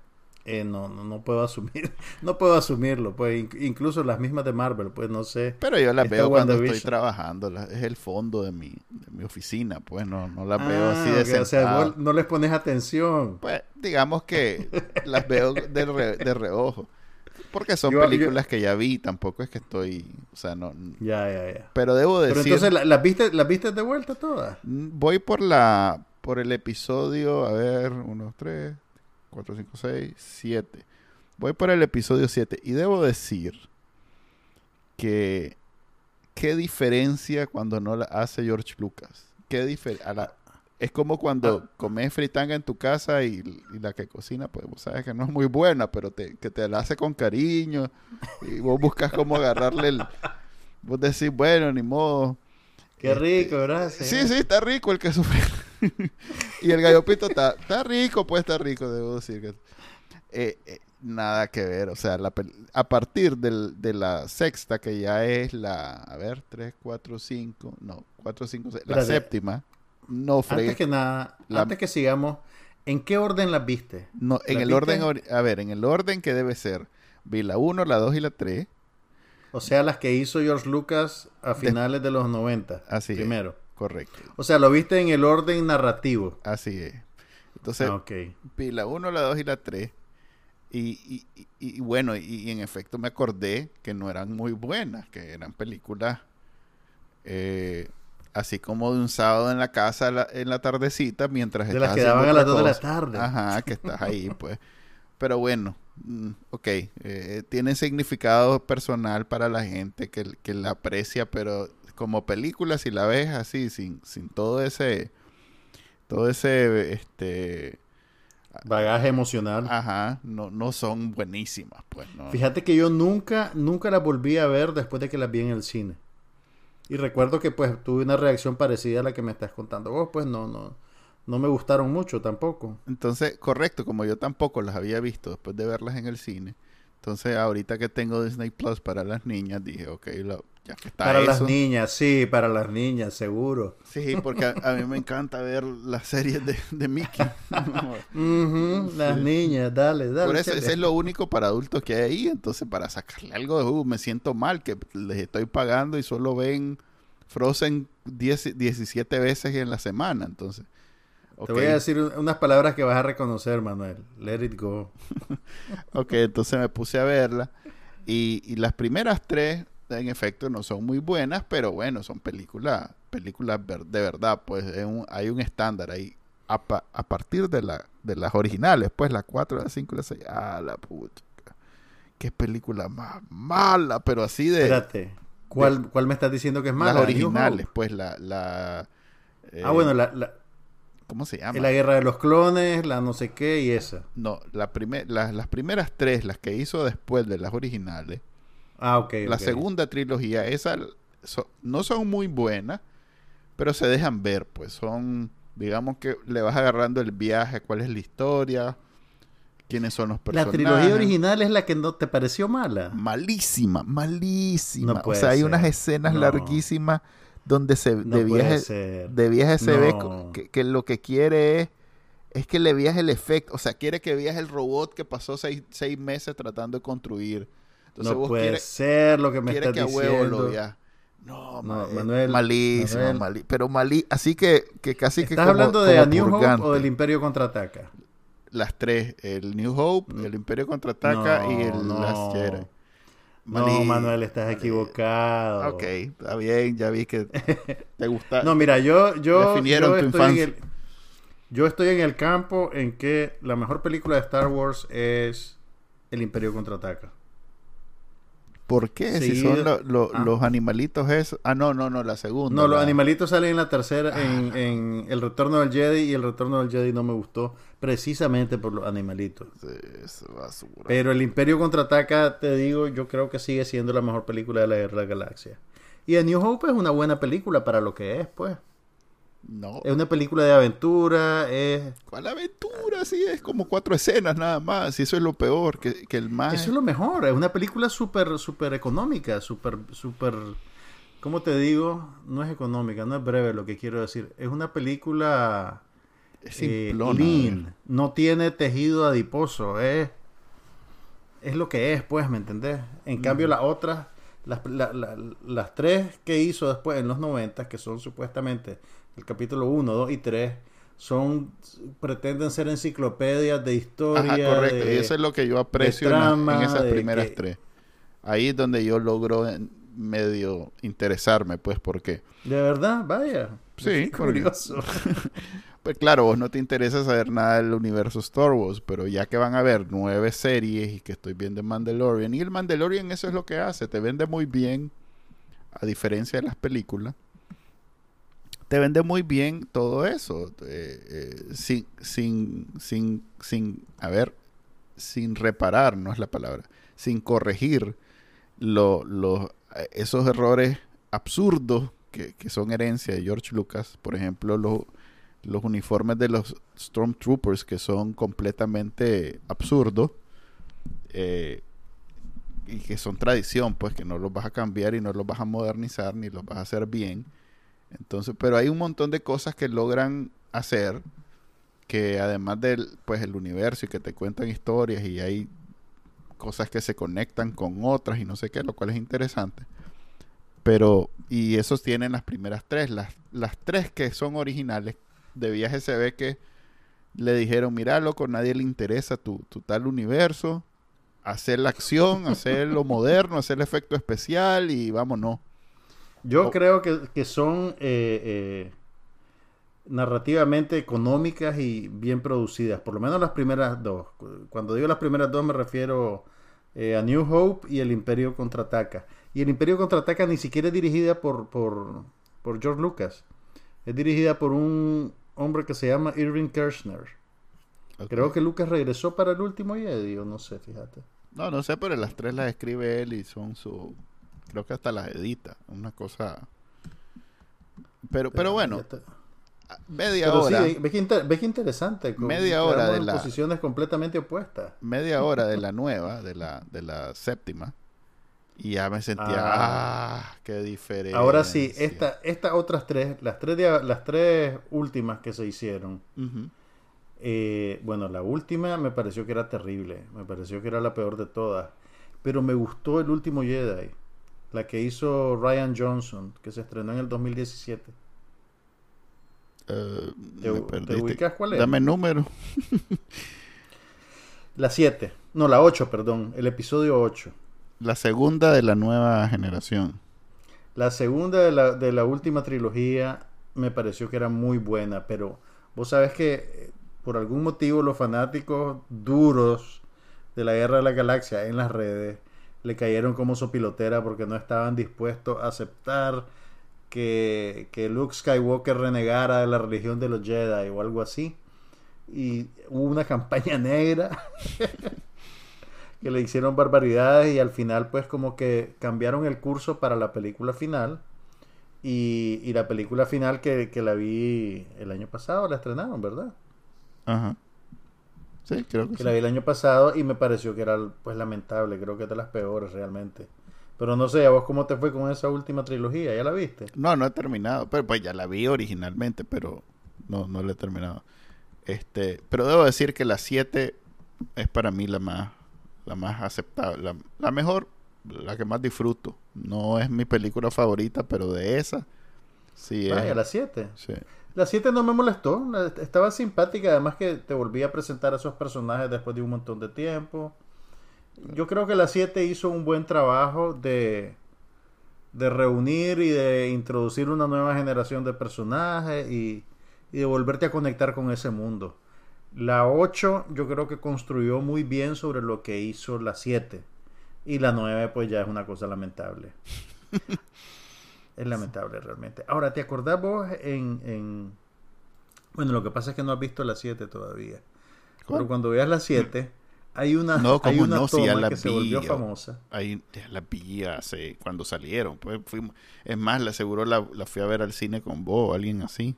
eh, no, no, no puedo asumir. No puedo asumirlo. Pues in- incluso las mismas de Marvel, pues no sé. Pero yo las veo cuando estoy trabajando, la- es el fondo de mi, de mi oficina, pues no, no las veo Ah, así de ok, O sea, vos no les pones atención. Pues digamos que las veo de, re- de reojo. Porque son Yo- yo- películas que ya vi, tampoco es que estoy, o sea, no... Ya, ya, ya. Pero debo Pero decir, entonces, ¿la- ¿las viste, ¿las viste de vuelta todas? voy por la, por el episodio, a ver, uno, tres, cuatro, cinco, seis, siete. Voy por el episodio 7 y debo decir que qué diferencia cuando no la hace George Lucas. Qué difer- a la- es como cuando comes fritanga en tu casa y, y la que cocina, pues vos sabes que no es muy buena, pero te, que te la hace con cariño y vos buscas cómo agarrarle el... Vos decís, bueno, ni modo. Qué Este, rico, ¿verdad? Sí, sí, está rico el queso fresco. y el gallo pinto está, está rico, pues está rico, debo decir que... Eh, eh, nada que ver, o sea, la a partir del- de la sexta, que ya es la, a ver, 3, 4, 5, no, 4, 5, 6, la séptima, no fregué, Antes que nada, La- antes que sigamos, ¿en qué orden las viste? no, en ¿la el viste? orden, a ver, en el orden que debe ser, vi la 1, la 2 y la 3, O sea, las que hizo George Lucas a finales de los 90. Así es. Correcto, O sea, lo viste en el orden narrativo. así es. Entonces, Ah, ok. vi la 1, la 2 y la 3. Y, y, y, bueno, y, en efecto me acordé que no eran muy buenas, que eran películas eh, así como de un sábado en la casa en la tardecita mientras de las que daban a las 2 de la tarde. Ajá, que estás ahí, pues. Pero bueno, mm, ok, eh, tiene significado personal para la gente que, que, la aprecia, pero como película, si la ves así, sin, sin todo ese, todo ese, este... Bagaje emocional. Ajá, no, no son buenísimas, pues. No. Fíjate que yo nunca, nunca las volví a ver después de que las vi en el cine. Y recuerdo que pues tuve una reacción parecida a la que me estás contando vos, pues no, no, no me gustaron mucho tampoco. Entonces, correcto, como yo tampoco las había visto después de verlas en el cine. Entonces, ahorita que tengo Disney Plus para las niñas, dije, ok, ya que está Para las niñas, sí, para las niñas, seguro. Sí, porque a, mí me encanta ver las series de, de Mickey. las niñas, dale, dale. Por eso, ese es lo único para adultos que hay ahí. Entonces, para sacarle algo de, uh, me siento mal que les estoy pagando y solo ven Frozen 10, 17 veces en la semana. Entonces, te voy a decir unas palabras que vas a reconocer, Manuel. Let it go. ok, entonces me puse a verla. Y, las primeras tres, en efecto, no son muy buenas, pero bueno, son películas películas de verdad. Pues hay un estándar ahí. A, partir de, la, de las originales, pues la 4, la 5 y la 6. Ah, la puta. Qué película más mala, pero así de. Espérate. ¿Cuál, ¿cuál me estás diciendo que es mala? Las originales, pues la. la ah, bueno, la ¿Cómo se llama? La guerra de los clones, la no sé qué y esa. No, la las primeras tres, las que hizo después de las originales. Ah, ok. La segunda trilogía, esas no son muy buenas, pero se dejan ver, pues son, digamos que le vas agarrando el viaje, cuál es la historia, quiénes son los personajes. La trilogía original es la que no te pareció mala. Malísima, malísima. o sea, hay unas escenas larguísimas donde se de, viaje, de viaje se ve que, lo que quiere es, es que le viaje el efecto, o sea, quiere que viaje el robot que pasó seis, meses tratando de construir. Entonces no puede ser lo que me estás diciendo. No, Manuel, malísimo, pero malí, así que, que casi ¿Estás que ¿Estás hablando de New Hope o del Imperio Contraataca? Las tres, el New Hope, el Imperio Contraataca y el Last Jedi. No, Manuel, estás equivocado. Ok, está bien, ya vi que te gusta. no, mira, yo, yo, yo estoy, en el, yo estoy en el campo en que la mejor película de Star Wars es El Imperio Contraataca. ¿Por qué? si son ah. los animalitos esos. Ah, no, no, no, la segunda. No, los animalitos salen en la tercera, ah. en, El Retorno del Jedi, y El Retorno del Jedi no me gustó, precisamente por los animalitos. Pero El Imperio Contraataca, te digo, yo creo que sigue siendo la mejor película de la Guerra de la Galaxia. Y A New Hope es una buena película para lo que es, pues. No. Es una película de aventura, es... ¿Cuál aventura? Sí, es como cuatro escenas nada más, y eso es lo peor, que, el más... Eso es lo mejor, es una película súper, súper económica, súper, súper... ¿Cómo te digo? No es económica, no es breve lo que quiero decir. Es una película... Es eh, lean, no tiene tejido adiposo, es... Es lo que es, pues, ¿me entendés? En cambio, las otras... Las, las tres que hizo después en los 90, que son supuestamente el capítulo 1, 2 y 3 son pretenden ser enciclopedias de historia. Ajá, correcto. y eso es lo que yo aprecio en, esas primeras tres. Ahí es donde yo logro medio interesarme, pues, porque... De verdad, vaya. Sí, curioso. Pues claro, vos no te interesa saber nada del universo Star Wars, pero ya que van a haber nueve series y que estoy viendo Mandalorian, y el Mandalorian eso es lo que hace, te vende muy bien, a diferencia de las películas te vende muy bien todo eso. Eh, eh, sin, sin, sin, sin, a ver, sin reparar, no es la palabra, sin corregir lo, esos errores absurdos que, son herencia de George Lucas. Por ejemplo, los, los uniformes de los Stormtroopers que son completamente absurdos. Eh, y que son tradición, pues que no los vas a cambiar y no los vas a modernizar ni los vas a hacer bien entonces, pero hay un montón de cosas que logran hacer que además del pues el universo y que te cuentan historias y hay cosas que se conectan con otras y no sé qué, lo cual es interesante. Pero, y esos tienen las primeras tres. Las, las tres que son originales de viaje se ve que le dijeron, mira, loco, nadie le interesa tu, tu tal universo, hacer la acción, hacer lo moderno, hacer el efecto especial y vámonos. Yo creo que, que son eh, eh, narrativamente económicas y bien producidas, por lo menos las primeras dos. Cuando digo las primeras dos me refiero eh, a New Hope y El Imperio Contraataca. Y El Imperio Contraataca ni siquiera es dirigida por, por, por George Lucas. Es dirigida por un hombre que se llama Irving Kirchner. Creo que Lucas regresó para el último Jedi, o no sé, fíjate. No, no sé, pero las tres las escribe él y son su... Creo que hasta las edita. Una cosa... Pero, pero bueno, media Pero hora. sí, ves que, inter- ves que interesante. con- Media hora de en la- posiciones completamente opuestas. Media hora de la nueva, de la, de la séptima. Y ya me sentía, Ah. ah, qué diferencia. Ahora sí, esta, estas otras tres, las tres, de- las tres últimas que se hicieron, eh, bueno, la última me pareció que era terrible, me pareció que era la peor de todas, pero me gustó el último Jedi, la que hizo Ryan Johnson, que se estrenó en el 2017. Eh, ¿Te- me te ubicas cuál es? Dame número. La 7, no, la 8, perdón, el episodio 8. La segunda de la nueva generación. La segunda de la, de la última trilogía me pareció que era muy buena, pero vos sabes que eh, por algún motivo los fanáticos duros de la Guerra de la Galaxia en las redes le cayeron como sopilotera porque no estaban dispuestos a aceptar que, que Luke Skywalker renegara de la religión de los Jedi o algo así. Y hubo una campaña negra que le hicieron barbaridades y al final pues como que cambiaron el curso para la película final y, y la película final que, que la vi el año pasado la estrenaron, ¿verdad? Ajá. Sí, creo que, Que sí. la vi el año pasado y me pareció que era pues lamentable, creo que es de las peores realmente. Pero no sé, ¿a vos cómo te fue con esa última trilogía? ¿Ya la viste? No, no he terminado. Pero pues ya la vi originalmente, pero no, no la he terminado. Este, pero debo decir que la 7 es para mí la más, la más aceptable, la, la mejor, la que más disfruto. No es mi película favorita, pero de esa sí Vaya, es. la 7. sí. La 7 no me molestó, estaba simpática, además que te volví a presentar a esos personajes después de un montón de tiempo. Yo creo que la 7 hizo un buen trabajo de, de reunir y de introducir una nueva generación de personajes y, y de volverte a conectar con ese mundo. La 8 yo creo que construyó muy bien sobre lo que hizo la 7. Y la 9 pues ya es una cosa lamentable. es lamentable realmente. Ahora, ¿te acordás vos en, en- Bueno, lo que pasa es que no has visto la 7 todavía. Pero cuando veas la 7, hay una, No, hay ¿cómo una no? Si ya toma la que se vi, volvió yo. famosa. Ahí ya la vi hace cuando salieron. Pues fuimos, es más, la seguro la, la fui a ver al cine con vos o alguien así.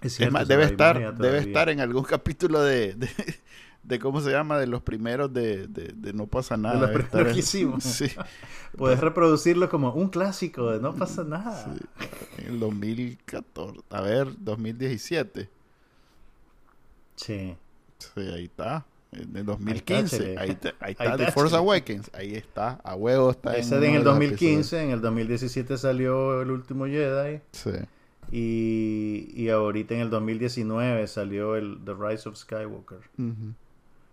Es, cierto, debe estar, debe estar en algún capítulo de, de, de cómo se llama, de los primeros de, de, de No pasa nada. los primeros estar que en- hicimos. Sí, Puedes reproducirlo como un clásico de no pasa nada. sí, en el 2014, a ver, 2017. Sí. Sí, ahí está. En el 2015, Chele. ahí está, ahí está, The Force. Awakens, ahí está, a huevo está Ese de en de el los 2015, en el 2017 salió El último Jedi. Sí. Y, y ahorita en el 2019 salió el The Rise of Skywalker.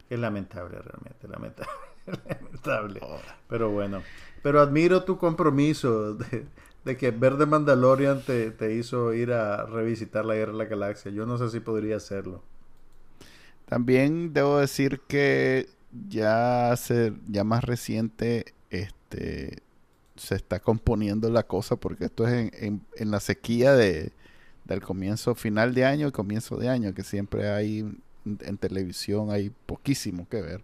Es lamentable realmente, lamentable. lamentable. Oh, Pero bueno, pero admiro tu compromiso de, de que ver The Mandalorian te, te hizo ir a revisitar la Guerra de la Galaxia. Yo no sé si podría hacerlo. También debo decir que ya hace, ya más reciente, este se está componiendo la cosa porque esto es en, en- la sequía de del comienzo final de año y comienzo de año que siempre hay en, en televisión hay poquísimo que ver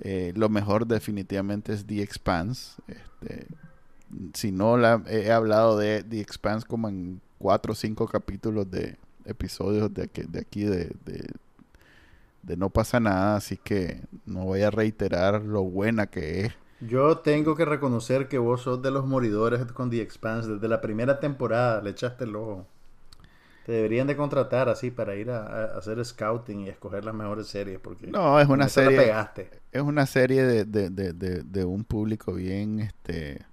Eh, lo mejor definitivamente es The Expanse este, si no la he hablado de The Expanse como en cuatro o cinco capítulos de episodios de, aquí- de aquí de, de, de No pasa nada, así que no voy a reiterar lo buena que es. Yo tengo que reconocer que vos sos de los moridores con The Expanse. Desde la primera temporada le echaste el ojo. Te deberían de contratar así para ir a, a hacer scouting y escoger las mejores series. Porque No, es una serie, pegaste. es una serie de, de, de, de, de un público bien, este,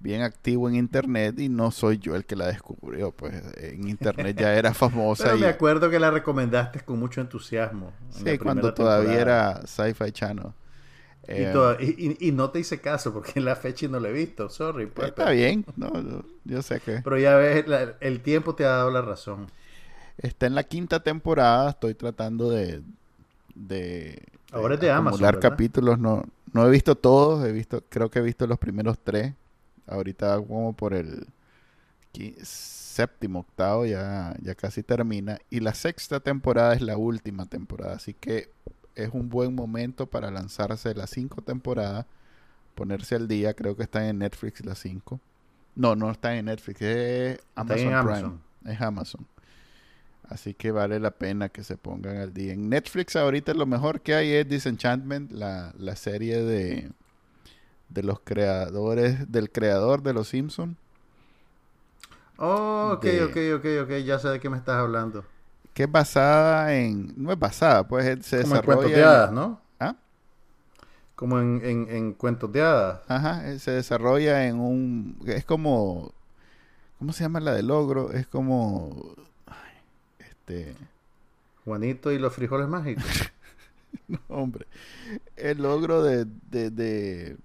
bien activo en internet y no soy yo el que la descubrió, pues en internet ya era famosa. Pero y, me acuerdo que la recomendaste con mucho entusiasmo. en sí, cuando todavía temporada. era Sci-Fi Channel. Y, Eh, y- y- y no te hice caso porque en la fecha no la he visto, sorry. pues, está pero- bien, no, yo sé que Pero ya ves, la- el tiempo te ha dado la razón. está en la quinta temporada, estoy tratando de, de Ahora es de Amazon, ¿verdad? capítulos, no, no he visto todos, he visto, creo que he visto los primeros tres, ahorita como por el séptimo, octavo, ya, ya casi termina, y la sexta temporada es la última temporada, así que es un buen momento para lanzarse las cinco temporadas, ponerse al día, creo que están en Netflix las cinco. No, no están en Netflix, es Amazon, en Prime. Amazon. Es Amazon. Así que vale la pena que se pongan al día. En Netflix ahorita lo mejor que hay es Disenchantment, la, la serie de, de los creadores, del creador de Los Simpsons, Oh, ok, De- ok, ok, ok, ya sé de qué me estás hablando. Que es basada en, no es basada, pues es- se Como en desarrolla... cuentos de hadas, ¿no? ¿Ah? Como en, en, en cuentos de hadas. Ajá, se desarrolla en un... Es como... ¿Cómo se llama la del ogro? Es como... este... Juanito y los frijoles mágicos. Hombre, el ogro de, de, de-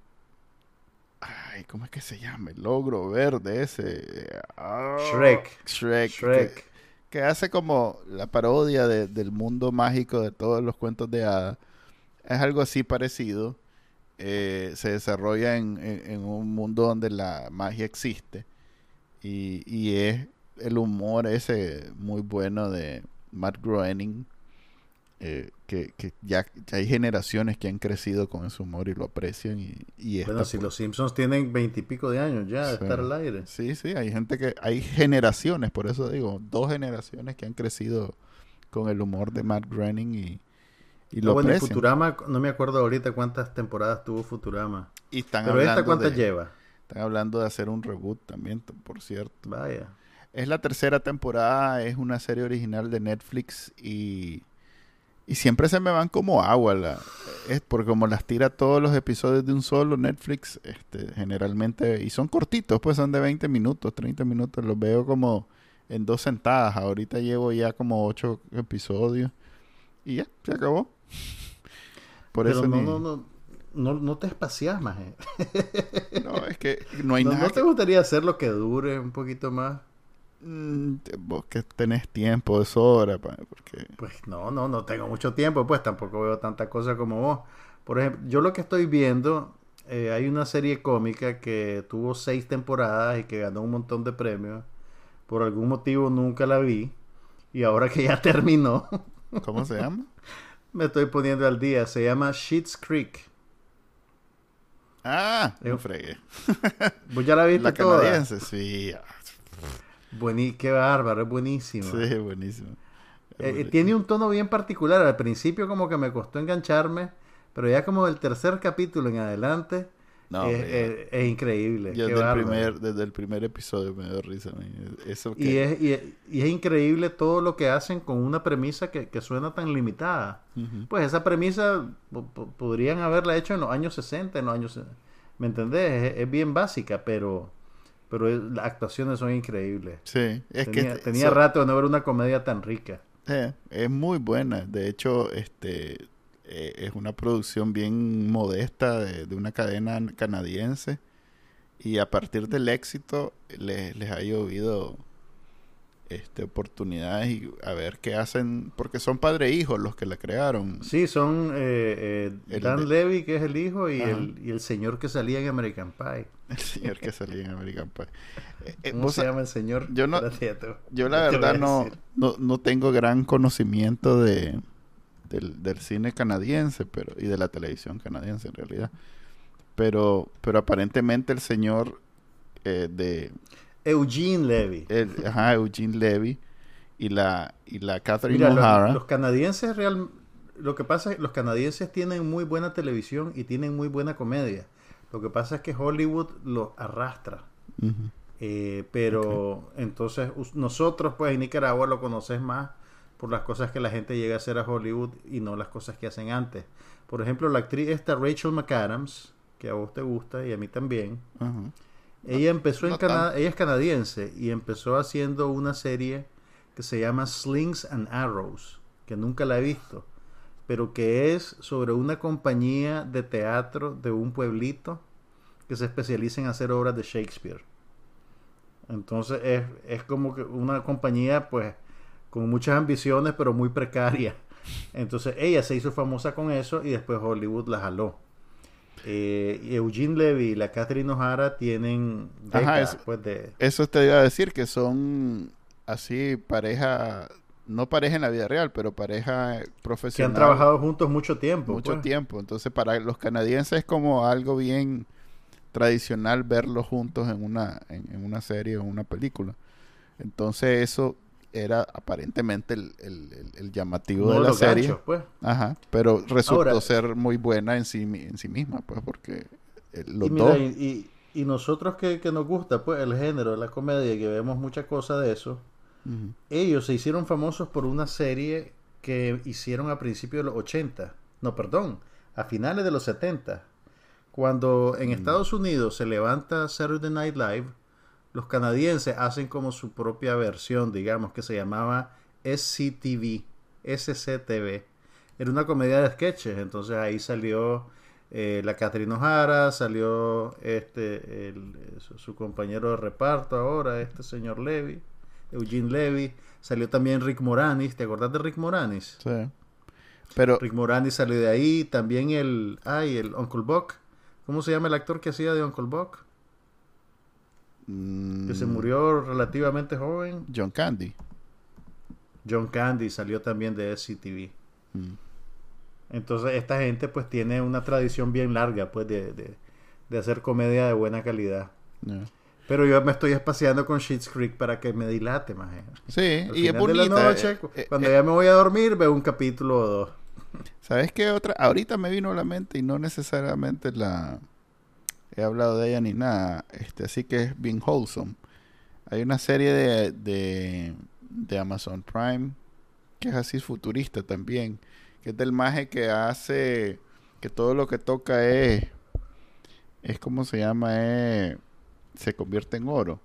Ay, ¿cómo es que se llama? El ogro verde ese. Ah, Shrek. Shrek. Shrek. Que, que hace como la parodia de- del mundo mágico de todos los cuentos de hadas. Es algo así parecido. Eh, se desarrolla en, en- en un mundo donde la magia existe. Y, y es el humor ese muy bueno de Matt Groening. eh, que, que ya, ya hay generaciones que han crecido con ese humor y lo aprecian. Y, y Bueno, si pues, los Simpsons tienen veintipico de años ya de Sí. estar al aire. Sí, sí, hay gente que, hay generaciones, por eso digo, dos generaciones que han crecido con el humor de Matt Groening y, y lo Ah, bueno, aprecian. Futurama, no me acuerdo ahorita cuántas temporadas tuvo Futurama. Y están Pero esta cuántas lleva. están hablando de hacer un reboot también, por cierto. Vaya. Es la tercera temporada, es una serie original de Netflix y, y siempre se me van como agua. La, es porque como las tira todos los episodios de un solo Netflix, este, generalmente, y son cortitos, pues son de 20 minutos, 30 minutos, los veo como en dos sentadas. Ahorita llevo ya como ocho episodios y ya, se acabó. Por Pero eso no, ni- no, no, no, no te espacias más. eh. no, es que no hay ¿No, nada no te gustaría hacer lo que dure un poquito más? Mm, vos que tenés tiempo de sobra, porque... Pues no, no, no tengo mucho tiempo, pues tampoco veo tanta cosa como vos. Por ejemplo, yo lo que estoy viendo, eh, hay una serie cómica que tuvo seis temporadas y que ganó un montón de premios. Por algún motivo nunca la vi. Y ahora que ya terminó, ¿Cómo se llama? me estoy poniendo al día. Se llama Sheets Creek. Ah, no fregué. ¿Vos ya la viste La toda? canadiense, sí. Buení, qué bárbaro, es buenísimo. Sí, buenísimo. Eh, eh, tiene un tono bien particular. Al principio como que me costó engancharme, pero ya como del tercer capítulo en adelante No, es, es increíble. yo desde el, primer, desde el primer episodio me dio risa. a mí. Eso que... Y es, y, es, y es increíble todo lo que hacen con una premisa que, que suena tan limitada. Pues esa premisa po- po- podrían haberla hecho en los años 60, en los años... ¿Me entendés? Es bien básica, pero, pero es- las actuaciones son increíbles. Sí, es tenía que tenía so- rato de no ver una comedia tan rica. eh, es muy buena. De hecho, este eh, es una producción bien modesta de, de una cadena canadiense. Y a partir del éxito les, les ha llovido este, oportunidades y a ver qué hacen, porque son padre e hijo los que la crearon. Sí, son eh, eh, Dan de- Levy, que es el hijo, y Ajá. el, y el señor que salía en American Pie. El señor que salía en American Pie. Eh, eh, ¿Cómo se llama el señor? yo no- Yo la verdad no, no, no tengo gran conocimiento de, del, del cine canadiense pero y de la televisión canadiense en realidad. Pero, pero aparentemente el señor eh, de Eugene Levy. el, ajá, Eugene Levy y la y la Catherine Mira, O'Hara los canadienses real, lo que pasa es que los canadienses tienen muy buena televisión y tienen muy buena comedia. Lo que pasa es que Hollywood los arrastra. Eh, pero entonces nosotros pues en Nicaragua lo conoces más por las cosas que la gente llega a hacer a Hollywood y no las cosas que hacen antes. Por ejemplo, la actriz esta Rachel McAdams, que a vos te gusta y a mí también. Ella empezó en Canadá, ella es canadiense y empezó haciendo una serie que se llama Slings and Arrows, que nunca la he visto, pero que es sobre una compañía de teatro de un pueblito que se especializa en hacer obras de Shakespeare. Entonces es, es como que una compañía pues con muchas ambiciones pero muy precaria. Entonces ella se hizo famosa con eso y después Hollywood la jaló. Eh, Eugene Levy y la Catherine O'Hara tienen Ajá, décadas, es- pues, de, Eso te iba a decir que son así pareja, no pareja en la vida real, pero pareja que profesional. han trabajado juntos mucho tiempo. mucho pues. tiempo. Entonces, para los canadienses es como algo bien tradicional verlos juntos en una, en, en una serie o una película. Entonces, eso era aparentemente el, el- el- el llamativo Uno de de la serie. ganchos, pues. Ajá, pero resultó Ahora- ser muy buena en sí, en sí misma, pues, porque eh, los y, mira, dos... y, y- y nosotros que, que nos gusta pues el género, la comedia, que vemos muchas cosas de eso, Ellos se hicieron famosos por una serie que hicieron a principios de los 80. No, perdón, a finales de los 70. Cuando en Estados Unidos se levanta Saturday Night Live, los canadienses hacen como su propia versión, digamos, que se llamaba SCTV, SCTV. Era una comedia de sketches, entonces ahí salió eh, la Catherine O'Hara, salió este el- su, su compañero de reparto ahora, este señor Levy, Eugene Levy, salió también Rick Moranis, ¿te acordás de Rick Moranis? Sí. Pero Rick Moranis salió de ahí, también el, ay, el Uncle Buck, ¿cómo se llama el actor que hacía de Uncle Buck? Que se mm, murió relativamente joven. John Candy. John Candy salió también de SCTV. Mm. Entonces esta gente pues tiene una tradición bien larga pues de, de, de hacer comedia de buena calidad. Yeah. Pero yo me estoy espaciando con Sheets Creek para que me dilate más. Sí, Al y es final de la bonita. noche, eh, eh, cuando eh, ya me voy a dormir, veo un capítulo o dos. ¿Sabes qué otra? Ahorita me vino a la mente y no necesariamente la he hablado de ella ni nada. Este, así que es bien wholesome. Hay una serie de, de, de Amazon Prime que es así futurista también. Que es del maje que hace que todo lo que toca es es como se llama es se convierte en oro.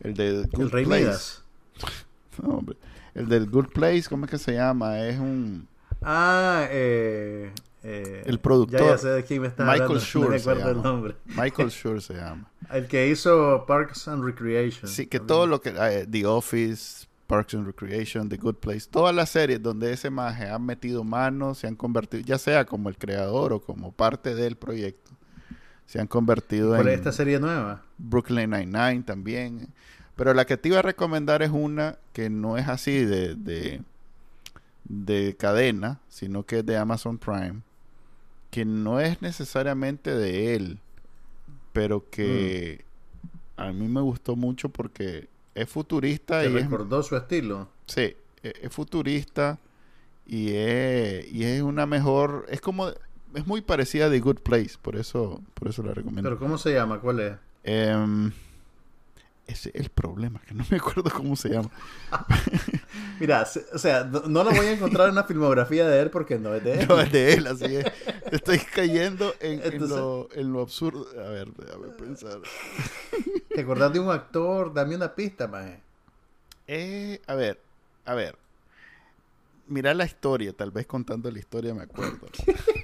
El de Good El Rey Place. Midas. No, hombre. El del Good Place, ¿cómo es que se llama? Es un Ah, eh, eh, El productor, Ya, ya sé de quién me estás Michael. Schur No me el nombre. Michael Schur se llama. El que hizo Parks and Recreation. Sí, que también. todo lo que... eh, The Office, Parks and Recreation, The Good Place, todas las series donde ese maje ha metido manos, se han convertido, ya sea como el creador o como parte del proyecto, se han convertido en esta serie nueva. Brooklyn Nine-Nine también. Pero la que te iba a recomendar es una que no es así de, de, de cadena, sino que es de Amazon Prime, que no es necesariamente de él, pero que a mí me gustó mucho porque es futurista Te y es, recordó su estilo. sí, es, es futurista y es, y es una mejor, es como, es muy parecida a The Good Place, por eso, por eso la recomiendo. Pero ¿cómo se llama? ¿Cuál es? Em, ese es el problema, que no me acuerdo cómo se llama. Mira, o sea, no, no la voy a encontrar en la filmografía de él porque no es de él. No es de él, así es. Estoy cayendo en, lo, en lo absurdo. A ver, déjame pensar. ¿Te acordás de un actor? Dame una pista, maje. Eh, a ver, a ver. Mira la historia, tal vez contando la historia me acuerdo.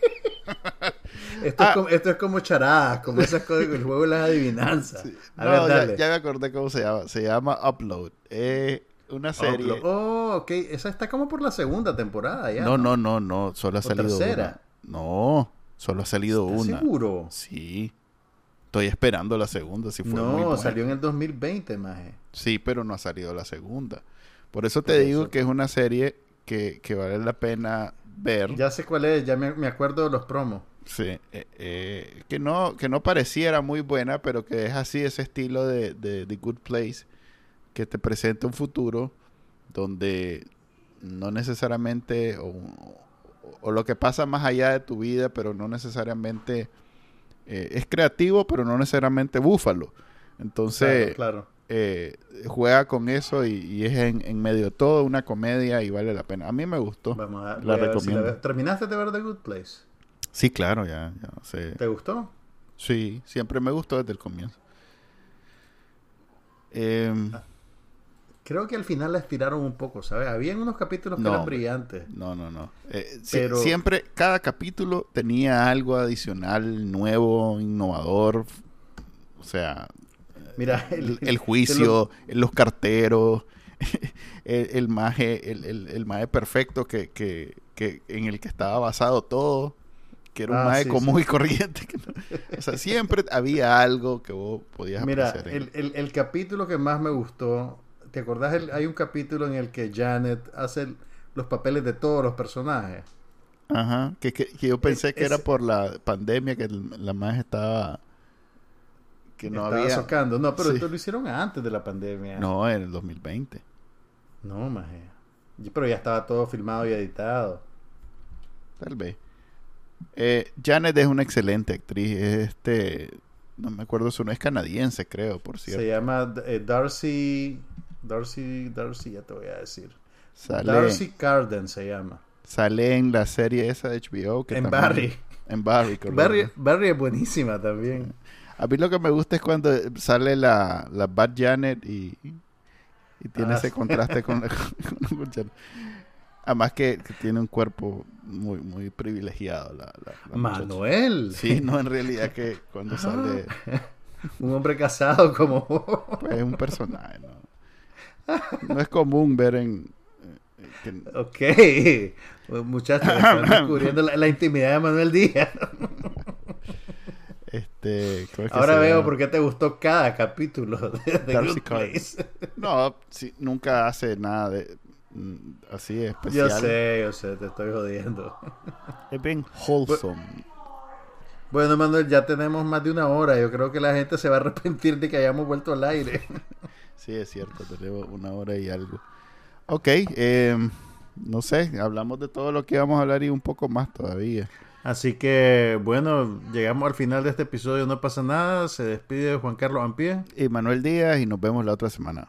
Esto, Ah. es como, esto es como charadas, como esas cosas, el juego de las adivinanzas. A No, ver, ya, dale. ya me acordé cómo se llama. Se llama Upload. Es una serie. Upload. Oh, ok. Esa está como por la segunda temporada ya. no, no, no, no. Solo ha ¿O salido tercera? una. No, solo ha salido ¿Estás una. seguro? Sí. Estoy esperando la segunda. Si fue muy No, buena. salió en el 2020, maje. Sí, pero no ha salido la segunda. Por eso te Por digo eso. que es una serie que, que vale la pena ver. Ya sé cuál es, ya me, me acuerdo de los promos. Sí, eh, eh, que, no, que no pareciera muy buena, pero que es así ese estilo de, de The Good Place, que te presenta un futuro donde no necesariamente, o, o lo que pasa más allá de tu vida, pero no necesariamente eh, es creativo, pero no necesariamente búfalo. Entonces, claro, claro. eh, juega con eso y, y es en, en medio de todo una comedia y vale la pena. A mí me gustó. Vamos a, la si recomiendo. ¿Terminaste de ver The Good Place? Sí, claro, ya, ya sé. ¿Te gustó? Sí, siempre me gustó desde el comienzo. Em, Creo que al final la estiraron un poco, ¿sabes? Habían unos capítulos que No, eran brillantes. no, no, no. Eh, Pero- Siempre, cada capítulo tenía algo adicional, nuevo, innovador. O sea, Mira, el, el, juicio, los carteros, el, el maje, el, el, el maje perfecto que, que, que en el que estaba basado todo, que era un Ah, maje sí, común y corriente. o sea, siempre había algo que vos podías Mira, apreciar. en el, el- el capítulo que más me gustó, ¿te acordás? El- hay un capítulo en el que Janet hace los papeles de todos los personajes. Ajá, que, que, que yo pensé que era por la pandemia que la maje estaba... Que no Estaba había... socando. No, pero Sí. esto lo hicieron antes de la pandemia. No, en el 2020. No, maje. Pero ya estaba todo filmado y editado. Tal vez. Eh, Janet es una excelente actriz. Es este. No me acuerdo su nombre. Es canadiense, creo, por cierto. Se llama eh, Darcy. Darcy. Darcy, ya te voy a decir. Sale, Darcy Carden se llama. sale en la serie esa de HBO. Que en también- Barry. En Barry, correcto. Barry. Barry es buenísima también. A mí lo que me gusta es cuando sale la, la Bad Janet y, y tiene Ah, ese contraste con la, con Good Janet. Además que, que tiene un cuerpo muy muy privilegiado la, la- la muchacha. Manuel. Sí, no, en realidad que cuando sale Un hombre casado como vos. pues, es un personaje, ¿no? No es común ver en... eh, que- Ok. Muchachos, están descubriendo la, la intimidad de Manuel Díaz. este, ¿cómo es que Ahora veo por qué te gustó cada capítulo de, de Darcy Good Carden. Place. No, sí, nunca hace nada de así especial. Yo sé, yo sé, te estoy jodiendo. Es bien wholesome. Bueno, Manuel, ya tenemos más de una hora. Yo creo que la gente se va a arrepentir de que hayamos vuelto al aire. Sí, es cierto, tenemos una hora y algo. Ok, eh, no sé, hablamos de todo lo que íbamos a hablar y un poco más todavía. Así que, bueno, llegamos al final de este episodio. No pasa nada. Se despide Juan Carlos Ampie. Y Manuel Díaz y nos vemos la otra semana.